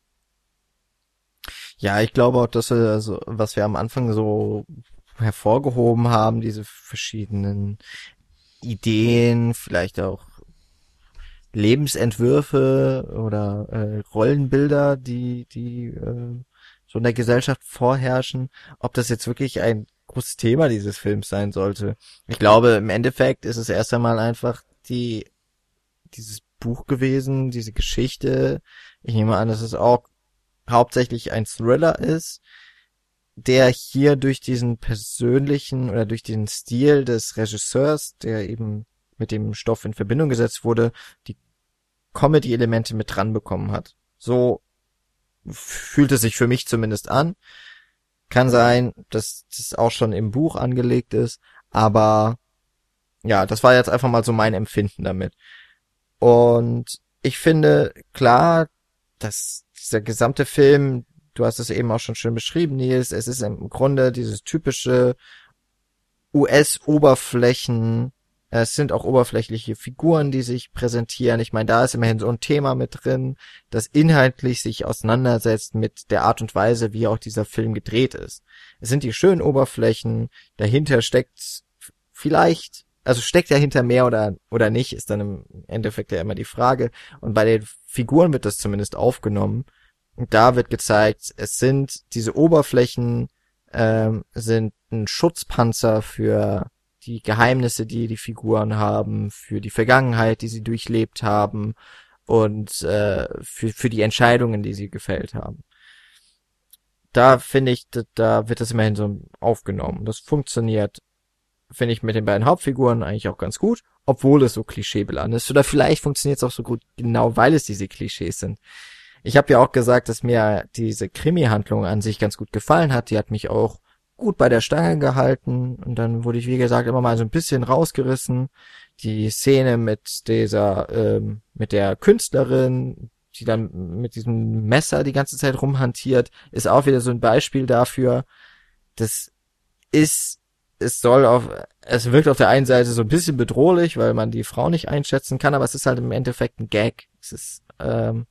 Ja, ich glaube auch, dass wir, also, was wir am Anfang so hervorgehoben haben, diese verschiedenen Ideen, vielleicht auch Lebensentwürfe oder äh, Rollenbilder, die, die äh, so in der Gesellschaft vorherrschen, ob das jetzt wirklich ein großes Thema dieses Films sein sollte. Ich glaube, im Endeffekt ist es erst einmal einfach die, dieses Buch gewesen, diese Geschichte. Ich nehme an, dass es auch hauptsächlich ein Thriller ist, der hier durch diesen persönlichen oder durch den Stil des Regisseurs, der eben mit dem Stoff in Verbindung gesetzt wurde, die Comedy-Elemente mit dran bekommen hat. So fühlt es sich für mich zumindest an. Kann sein, dass das auch schon im Buch angelegt ist, aber ja, das war jetzt einfach mal so mein Empfinden damit. Und ich finde klar, dass dieser gesamte Film, du hast es eben auch schon schön beschrieben, Nils, es ist im Grunde dieses typische US-Oberflächen es sind auch oberflächliche Figuren, die sich präsentieren. Ich meine, da ist immerhin so ein Thema mit drin, das inhaltlich sich auseinandersetzt mit der Art und Weise, wie auch dieser Film gedreht ist. Es sind die schönen Oberflächen, dahinter steckt vielleicht, also steckt dahinter mehr oder, oder nicht, ist dann im Endeffekt ja immer die Frage. Und bei den Figuren wird das zumindest aufgenommen. Und da wird gezeigt, es sind diese Oberflächen, ähm, sind ein Schutzpanzer für die Geheimnisse, die die Figuren haben, für die Vergangenheit, die sie durchlebt haben und äh, für, für die Entscheidungen, die sie gefällt haben. da finde ich, da, da wird das immerhin so aufgenommen. Das funktioniert, finde ich, mit den beiden Hauptfiguren eigentlich auch ganz gut, obwohl es so klischeebeladen ist. Oder vielleicht funktioniert es auch so gut, genau weil es diese Klischees sind. Ich habe ja auch gesagt, dass mir diese Krimi-Handlung an sich ganz gut gefallen hat. Die hat mich auch gut bei der Stange gehalten und dann wurde ich, wie gesagt, immer mal so ein bisschen rausgerissen. Die Szene mit dieser, ähm, mit der Künstlerin, die dann mit diesem Messer die ganze Zeit rumhantiert, ist auch wieder so ein Beispiel dafür. Das ist, es soll auf, es wirkt auf der einen Seite so ein bisschen bedrohlich, weil man die Frau nicht einschätzen kann, aber es ist halt im Endeffekt ein Gag. Es ist, ähm,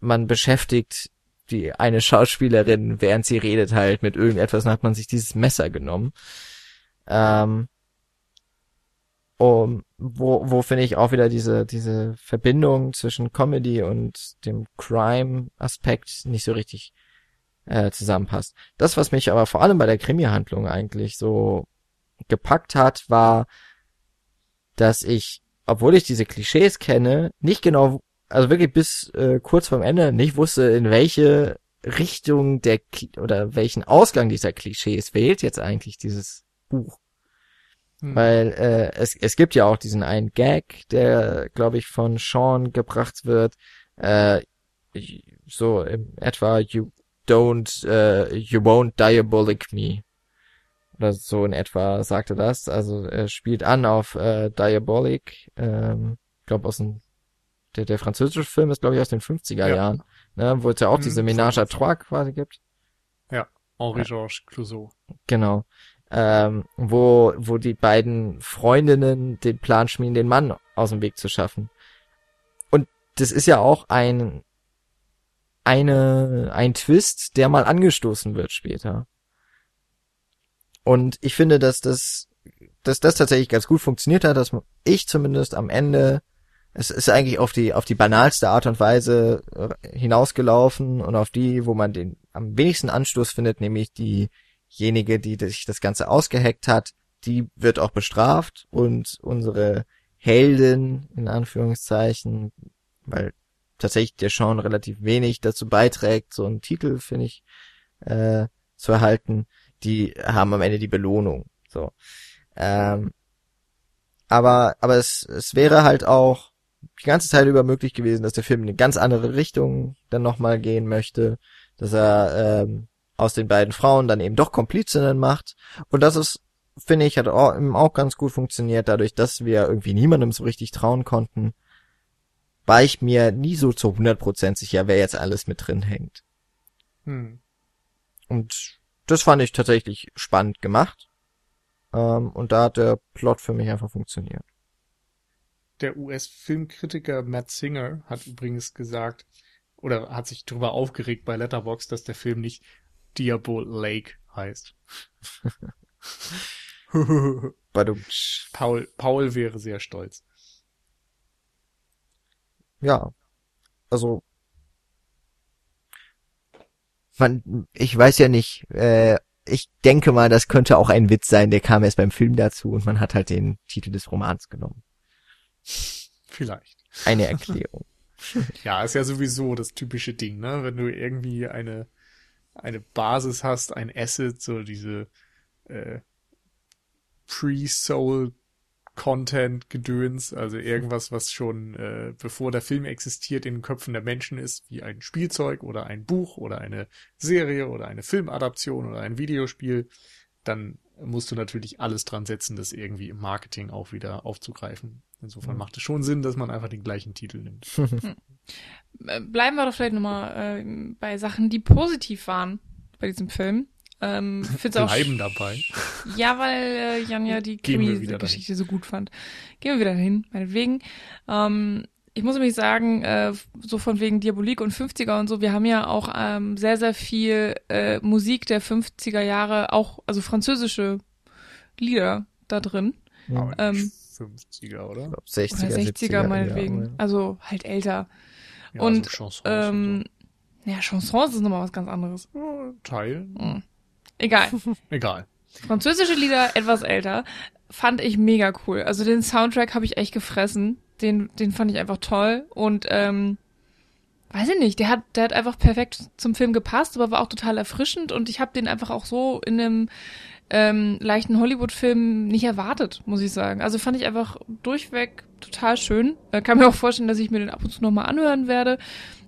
man beschäftigt die eine Schauspielerin, während sie redet, halt mit irgendetwas, dann hat man sich dieses Messer genommen. Ähm, um, wo, wo finde ich auch wieder diese, diese Verbindung zwischen Comedy und dem Crime-Aspekt nicht so richtig äh, zusammenpasst. Das, was mich aber vor allem bei der Krimi-Handlung eigentlich so gepackt hat, war, dass ich, obwohl ich diese Klischees kenne, nicht genau also wirklich bis äh, kurz vorm Ende nicht wusste, in welche Richtung der oder welchen Ausgang dieser Klischees wählt jetzt eigentlich dieses Buch. Hm. Weil äh, es, es gibt ja auch diesen einen Gag, der, glaube ich, von Sean gebracht wird, äh, so im etwa you don't, uh, you won't diabolic me. Oder so in etwa sagte das. Also er spielt an auf äh, Diabolic, ähm, glaube aus dem der, der französische Film ist, glaube ich, aus den 50er ja. Jahren, ne, wo es ja auch mhm, diese Ménage à Trois quasi gibt. Ja, Henri-Georges Clouseau. Genau. Ähm, wo, wo die beiden Freundinnen den Plan schmieden, den Mann aus dem Weg zu schaffen. Und das ist ja auch ein, eine, ein Twist, der mal angestoßen wird später. Und ich finde, dass das, dass das tatsächlich ganz gut funktioniert hat, dass ich zumindest am Ende es ist eigentlich auf die, auf die banalste Art und Weise äh, hinausgelaufen und auf die, wo man den am wenigsten Anstoß findet, nämlich diejenige, die sich das Ganze ausgeheckt hat, die wird auch bestraft und unsere Heldin, in Anführungszeichen, weil tatsächlich der Sean relativ wenig dazu beiträgt, so einen Titel, finde ich, äh, zu erhalten, die haben am Ende die Belohnung. So. Ähm, aber, aber es, es wäre halt auch die ganze Zeit über möglich gewesen, dass der Film in eine ganz andere Richtung dann nochmal gehen möchte, dass er ähm, aus den beiden Frauen dann eben doch Komplizinnen macht. Und das ist, finde ich, hat auch, auch ganz gut funktioniert, dadurch, dass wir irgendwie niemandem so richtig trauen konnten, war ich mir nie so zu 100% sicher, wer jetzt alles mit drin hängt. Hm. Und das fand ich tatsächlich spannend gemacht. Ähm, und da hat der Plot für mich einfach funktioniert. Der US-Filmkritiker Matt Singer hat übrigens gesagt, oder hat sich darüber aufgeregt bei Letterbox, dass der Film nicht Diabol Lake heißt. <laughs> Paul, Paul wäre sehr stolz. Ja. Also. Man, ich weiß ja nicht, äh, ich denke mal, das könnte auch ein Witz sein, der kam erst beim Film dazu und man hat halt den Titel des Romans genommen. Vielleicht. Eine Erklärung. <laughs> ja, ist ja sowieso das typische Ding, ne? Wenn du irgendwie eine, eine Basis hast, ein Asset, so diese äh, Pre-Soul Content Gedöns, also irgendwas, was schon äh, bevor der Film existiert in den Köpfen der Menschen ist, wie ein Spielzeug oder ein Buch oder eine Serie oder eine Filmadaption oder ein Videospiel, dann musst du natürlich alles dran setzen, das irgendwie im Marketing auch wieder aufzugreifen. Insofern macht es schon Sinn, dass man einfach den gleichen Titel nimmt. <laughs> Hm. Äh, bleiben wir doch vielleicht nochmal äh, bei Sachen, die positiv waren bei diesem Film. Ähm, <laughs> Bleiben dabei. Ja, weil äh, Jan ja die Krimi-Geschichte so gut fand. Gehen wir wieder hin, meinetwegen. Ähm, ich muss nämlich sagen, äh, so von wegen Diabolik und 50er und so, wir haben ja auch ähm, sehr, sehr viel äh, Musik der 50er Jahre, auch, also französische Lieder da drin. Ja, ähm, 50er, oder? Ich glaub, 60er, oder 60er 70er, meinetwegen. Ja, also halt älter. Ja, und also Chansons ähm, so. ja, Chansons ist nochmal was ganz anderes. Teil. Hm. Egal. <laughs> Egal. Französische Lieder, etwas älter, fand ich mega cool. Also den Soundtrack habe ich echt gefressen. Den, den fand ich einfach toll. Und ähm, weiß ich nicht, der hat, der hat einfach perfekt zum Film gepasst, aber war auch total erfrischend und ich habe den einfach auch so in einem ähm, leichten Hollywood-Film nicht erwartet, muss ich sagen. Also fand ich einfach durchweg total schön. Äh, kann mir auch vorstellen, dass ich mir den ab und zu nochmal anhören werde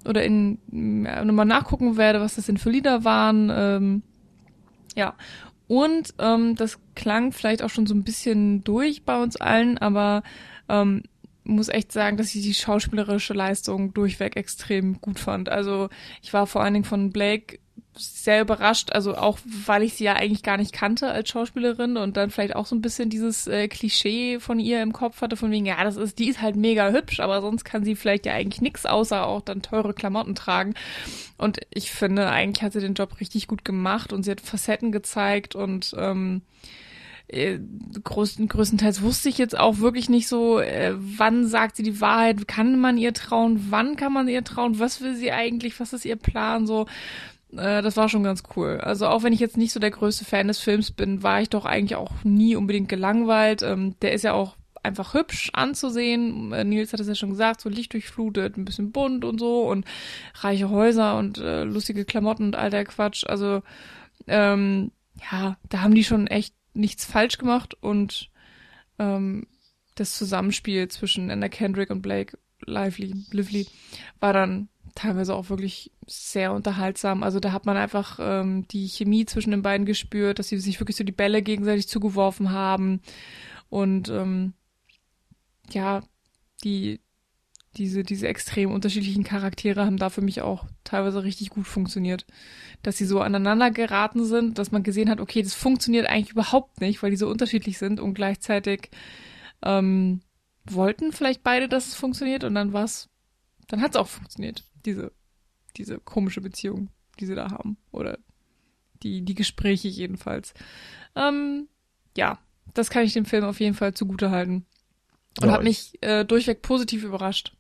oder in ja, nochmal nachgucken werde, was das denn für Lieder waren. Ähm, ja. Und ähm, das klang vielleicht auch schon so ein bisschen durch bei uns allen, aber ähm, muss echt sagen, dass ich die schauspielerische Leistung durchweg extrem gut fand. Also ich war vor allen Dingen von Blake sehr überrascht, also auch weil ich sie ja eigentlich gar nicht kannte als Schauspielerin und dann vielleicht auch so ein bisschen dieses äh, Klischee von ihr im Kopf hatte, von wegen, ja, das ist, die ist halt mega hübsch, aber sonst kann sie vielleicht ja eigentlich nix außer auch dann teure Klamotten tragen. Und ich finde, eigentlich hat sie den Job richtig gut gemacht und sie hat Facetten gezeigt und ähm, äh, größten, größtenteils wusste ich jetzt auch wirklich nicht so, äh, wann sagt sie die Wahrheit, kann man ihr trauen, wann kann man ihr trauen, was will sie eigentlich, was ist ihr Plan, so äh, das war schon ganz cool. Also auch wenn ich jetzt nicht so der größte Fan des Films bin, war ich doch eigentlich auch nie unbedingt gelangweilt. Ähm, der ist ja auch einfach hübsch anzusehen. Äh, Nils hat es ja schon gesagt, so lichtdurchflutet, ein bisschen bunt und so und reiche Häuser und äh, lustige Klamotten und all der Quatsch. Also ähm, ja, da haben die schon echt nichts falsch gemacht und ähm, das Zusammenspiel zwischen Anna Kendrick und Blake Lively, Lively war dann teilweise auch wirklich sehr unterhaltsam. Also da hat man einfach ähm, die Chemie zwischen den beiden gespürt, dass sie sich wirklich so die Bälle gegenseitig zugeworfen haben. Und ähm, ja, die, diese, diese extrem unterschiedlichen Charaktere haben da für mich auch teilweise richtig gut funktioniert. Dass sie so aneinander geraten sind, dass man gesehen hat, okay, das funktioniert eigentlich überhaupt nicht, weil die so unterschiedlich sind und gleichzeitig ähm, wollten vielleicht beide, dass es funktioniert und dann war's, dann hat's auch funktioniert diese, diese komische Beziehung, die sie da haben. Oder die, die Gespräche jedenfalls. Ähm, ja, das kann ich dem Film auf jeden Fall zugute halten. Und ja, hat mich äh, durchweg positiv überrascht.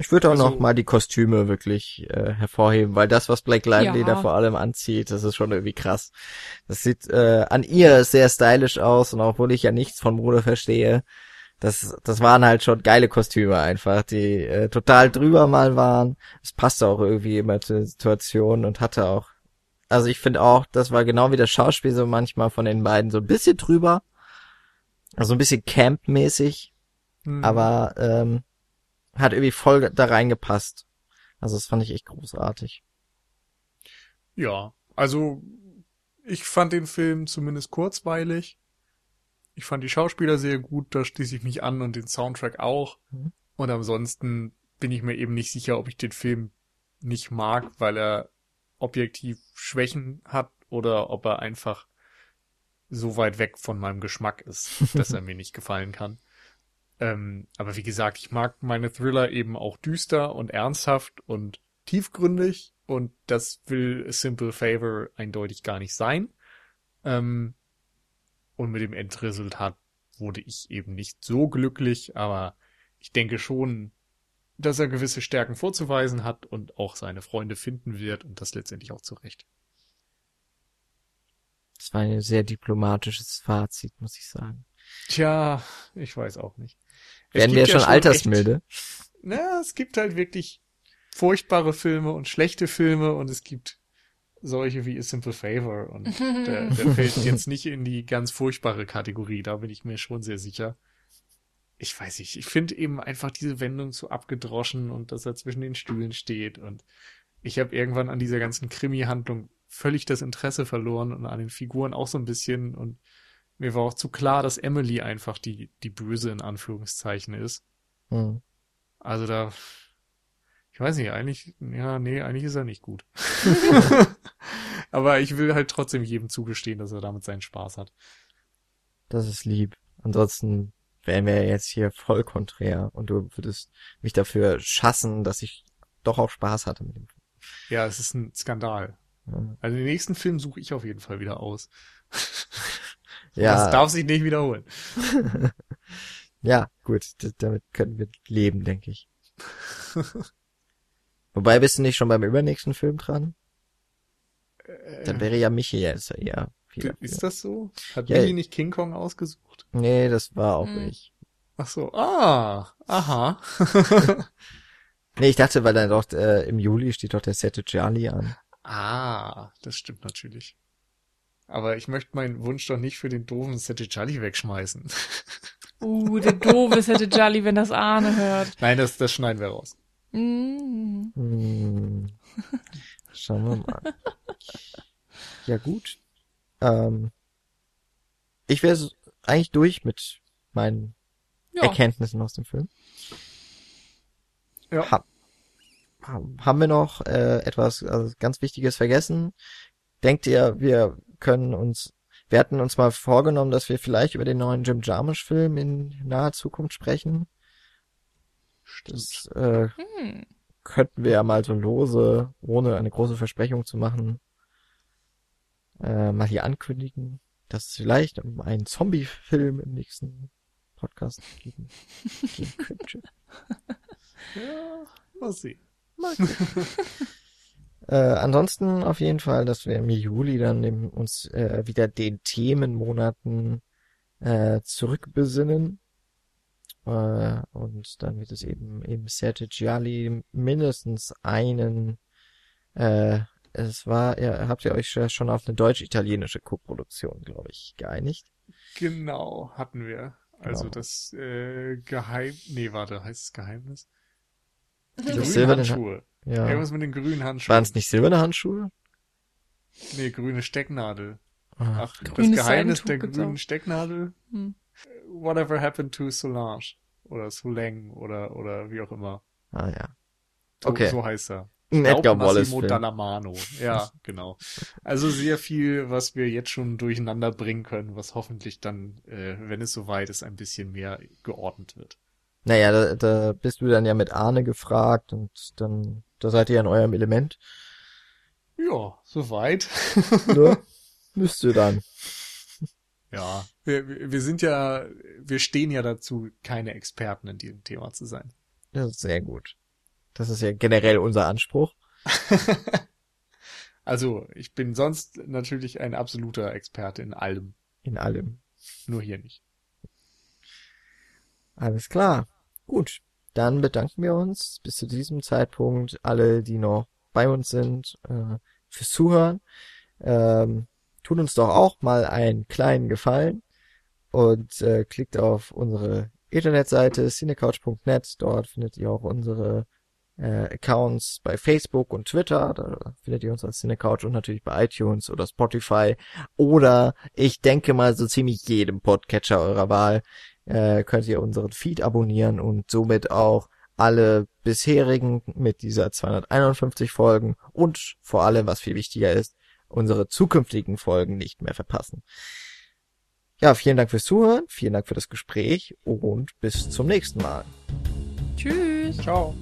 Ich würde auch also, noch mal die Kostüme wirklich äh, hervorheben, weil das, was Black Lively ja. da vor allem anzieht, das ist schon irgendwie krass. Das sieht äh, an ihr sehr stylisch aus und obwohl ich ja nichts von Mode verstehe, das, das waren halt schon geile Kostüme einfach, die äh, total drüber mal waren. Es passte auch irgendwie immer zur Situation und hatte auch, also ich finde auch, das war genau wie das Schauspiel so manchmal von den beiden so ein bisschen drüber. Also ein bisschen Camp-mäßig, mhm. aber ähm, hat irgendwie voll da reingepasst. Also das fand ich echt großartig. Ja, also ich fand den Film zumindest kurzweilig. Ich fand die Schauspieler sehr gut, da schließe ich mich an und den Soundtrack auch. Mhm. Und ansonsten bin ich mir eben nicht sicher, ob ich den Film nicht mag, weil er objektiv Schwächen hat oder ob er einfach so weit weg von meinem Geschmack ist, dass er <laughs> mir nicht gefallen kann. Ähm, aber wie gesagt, ich mag meine Thriller eben auch düster und ernsthaft und tiefgründig und das will A Simple Favor eindeutig gar nicht sein. Ähm, und mit dem Endresultat wurde ich eben nicht so glücklich, aber ich denke schon, dass er gewisse Stärken vorzuweisen hat und auch seine Freunde finden wird und das letztendlich auch zurecht. Das war ein sehr diplomatisches Fazit, muss ich sagen. Tja, ich weiß auch nicht. Werden wir schon, ja schon altersmilde? Echt, na, es gibt halt wirklich furchtbare Filme und schlechte Filme und es gibt solche wie A Simple Favor und <laughs> der, der fällt jetzt nicht in die ganz furchtbare Kategorie, da bin ich mir schon sehr sicher. Ich weiß nicht, ich finde eben einfach diese Wendung zu abgedroschen und dass er zwischen den Stühlen steht und ich habe irgendwann an dieser ganzen Krimi-Handlung völlig das Interesse verloren und an den Figuren auch so ein bisschen und mir war auch zu klar, dass Emily einfach die, die Böse in Anführungszeichen ist. Mhm. Also da, ich weiß nicht, eigentlich, ja, nee, eigentlich ist er nicht gut. <laughs> <laughs> Aber ich will halt trotzdem jedem zugestehen, dass er damit seinen Spaß hat. Das ist lieb. Ansonsten wären wir jetzt hier voll konträr und du würdest mich dafür schassen, dass ich doch auch Spaß hatte mit dem Film. Ja, es ist ein Skandal. Ja. Also den nächsten Film suche ich auf jeden Fall wieder aus. <laughs> ja. Das darf sich nicht wiederholen. <laughs> ja, gut, damit können wir leben, denke ich. <laughs> Wobei bist du nicht schon beim übernächsten Film dran? Äh, Dann wäre ja Michi jetzt eher. Viel ist das so? Hat ja, Michi nicht King Kong ausgesucht? Nee, das war auch hm. ich. Ach so, ah, aha. <laughs> Nee, ich dachte, weil dann doch äh, im Juli steht doch der Sette Charlie an. Ah, das stimmt natürlich. Aber ich möchte meinen Wunsch doch nicht für den doofen Sette Charlie wegschmeißen. <laughs> Uh, der doofe Sette Charlie, wenn das Arne hört. Nein, das, das schneiden wir raus. Mm. Hm. Schauen wir mal. Ja gut. Ähm, ich wäre so eigentlich durch mit meinen Ja, Erkenntnissen aus dem Film. Ja. Ha haben wir noch äh, etwas also ganz Wichtiges vergessen? Denkt ihr, wir können uns, wir hatten uns mal vorgenommen, dass wir vielleicht über den neuen Jim Jarmusch-Film in naher Zukunft sprechen. Das äh, hm. könnten wir ja mal so lose, ohne eine große Versprechung zu machen, äh, mal hier ankündigen, dass es vielleicht einen Zombie-Film im nächsten Podcast geben, <laughs> geben könnte. Ja, mal sehen. <laughs> Äh, ansonsten auf jeden Fall, dass wir im Juli dann im, uns äh, wieder den Themenmonaten äh, zurückbesinnen. Äh, und dann wird es eben im Sette Gialli mindestens einen, äh, es war, ihr habt ihr euch schon auf eine deutsch-italienische Koproduktion, glaube ich, geeinigt. Genau, hatten wir. Also Genau. das äh, Geheim... Nee, warte, heißt es Geheimnis? Die silberne Handschuhe. Ja. Irgendwas mit den grünen Handschuhen. Waren es nicht silberne Handschuhe? Nee, grüne Stecknadel. Ah, Ach, das Geheimnis der grünen auch. Stecknadel. Hm. Whatever happened to Solange. Oder Solange oder, oder wie auch immer. ah ja. So, Okay. so heißt er. Ein Glaub Edgar Wallace Massimo. Dallamano. Ja, <laughs> genau. Also sehr viel, was wir jetzt schon durcheinander bringen können, was hoffentlich dann, äh, wenn es soweit ist, ein bisschen mehr geordnet wird. Naja, da, da bist du dann ja mit Arne gefragt und dann, da seid ihr in eurem Element. Ja, soweit. Ne? <laughs> Müsst ihr dann. Ja, wir, wir wir sind ja, wir stehen ja dazu, keine Experten in diesem Thema zu sein. Das ist sehr gut. Das ist ja generell unser Anspruch. <laughs> Also, ich bin sonst natürlich ein absoluter Experte in allem, In allem. nur hier nicht. Alles klar. Gut. Dann bedanken wir uns bis zu diesem Zeitpunkt alle, die noch bei uns sind, äh, fürs Zuhören. Ähm, tut uns doch auch mal einen kleinen Gefallen und äh, klickt auf unsere Internetseite cinecouch.net. Dort findet ihr auch unsere äh, Accounts bei Facebook und Twitter. Da findet ihr uns als Cinecouch und natürlich bei iTunes oder Spotify oder ich denke mal so ziemlich jedem Podcatcher eurer Wahl äh, könnt ihr unseren Feed abonnieren und somit auch alle bisherigen mit dieser 251 Folgen und vor allem, was viel wichtiger ist, unsere zukünftigen Folgen nicht mehr verpassen. Ja, vielen Dank fürs Zuhören, vielen Dank für das Gespräch und bis zum nächsten Mal. Tschüss. Ciao.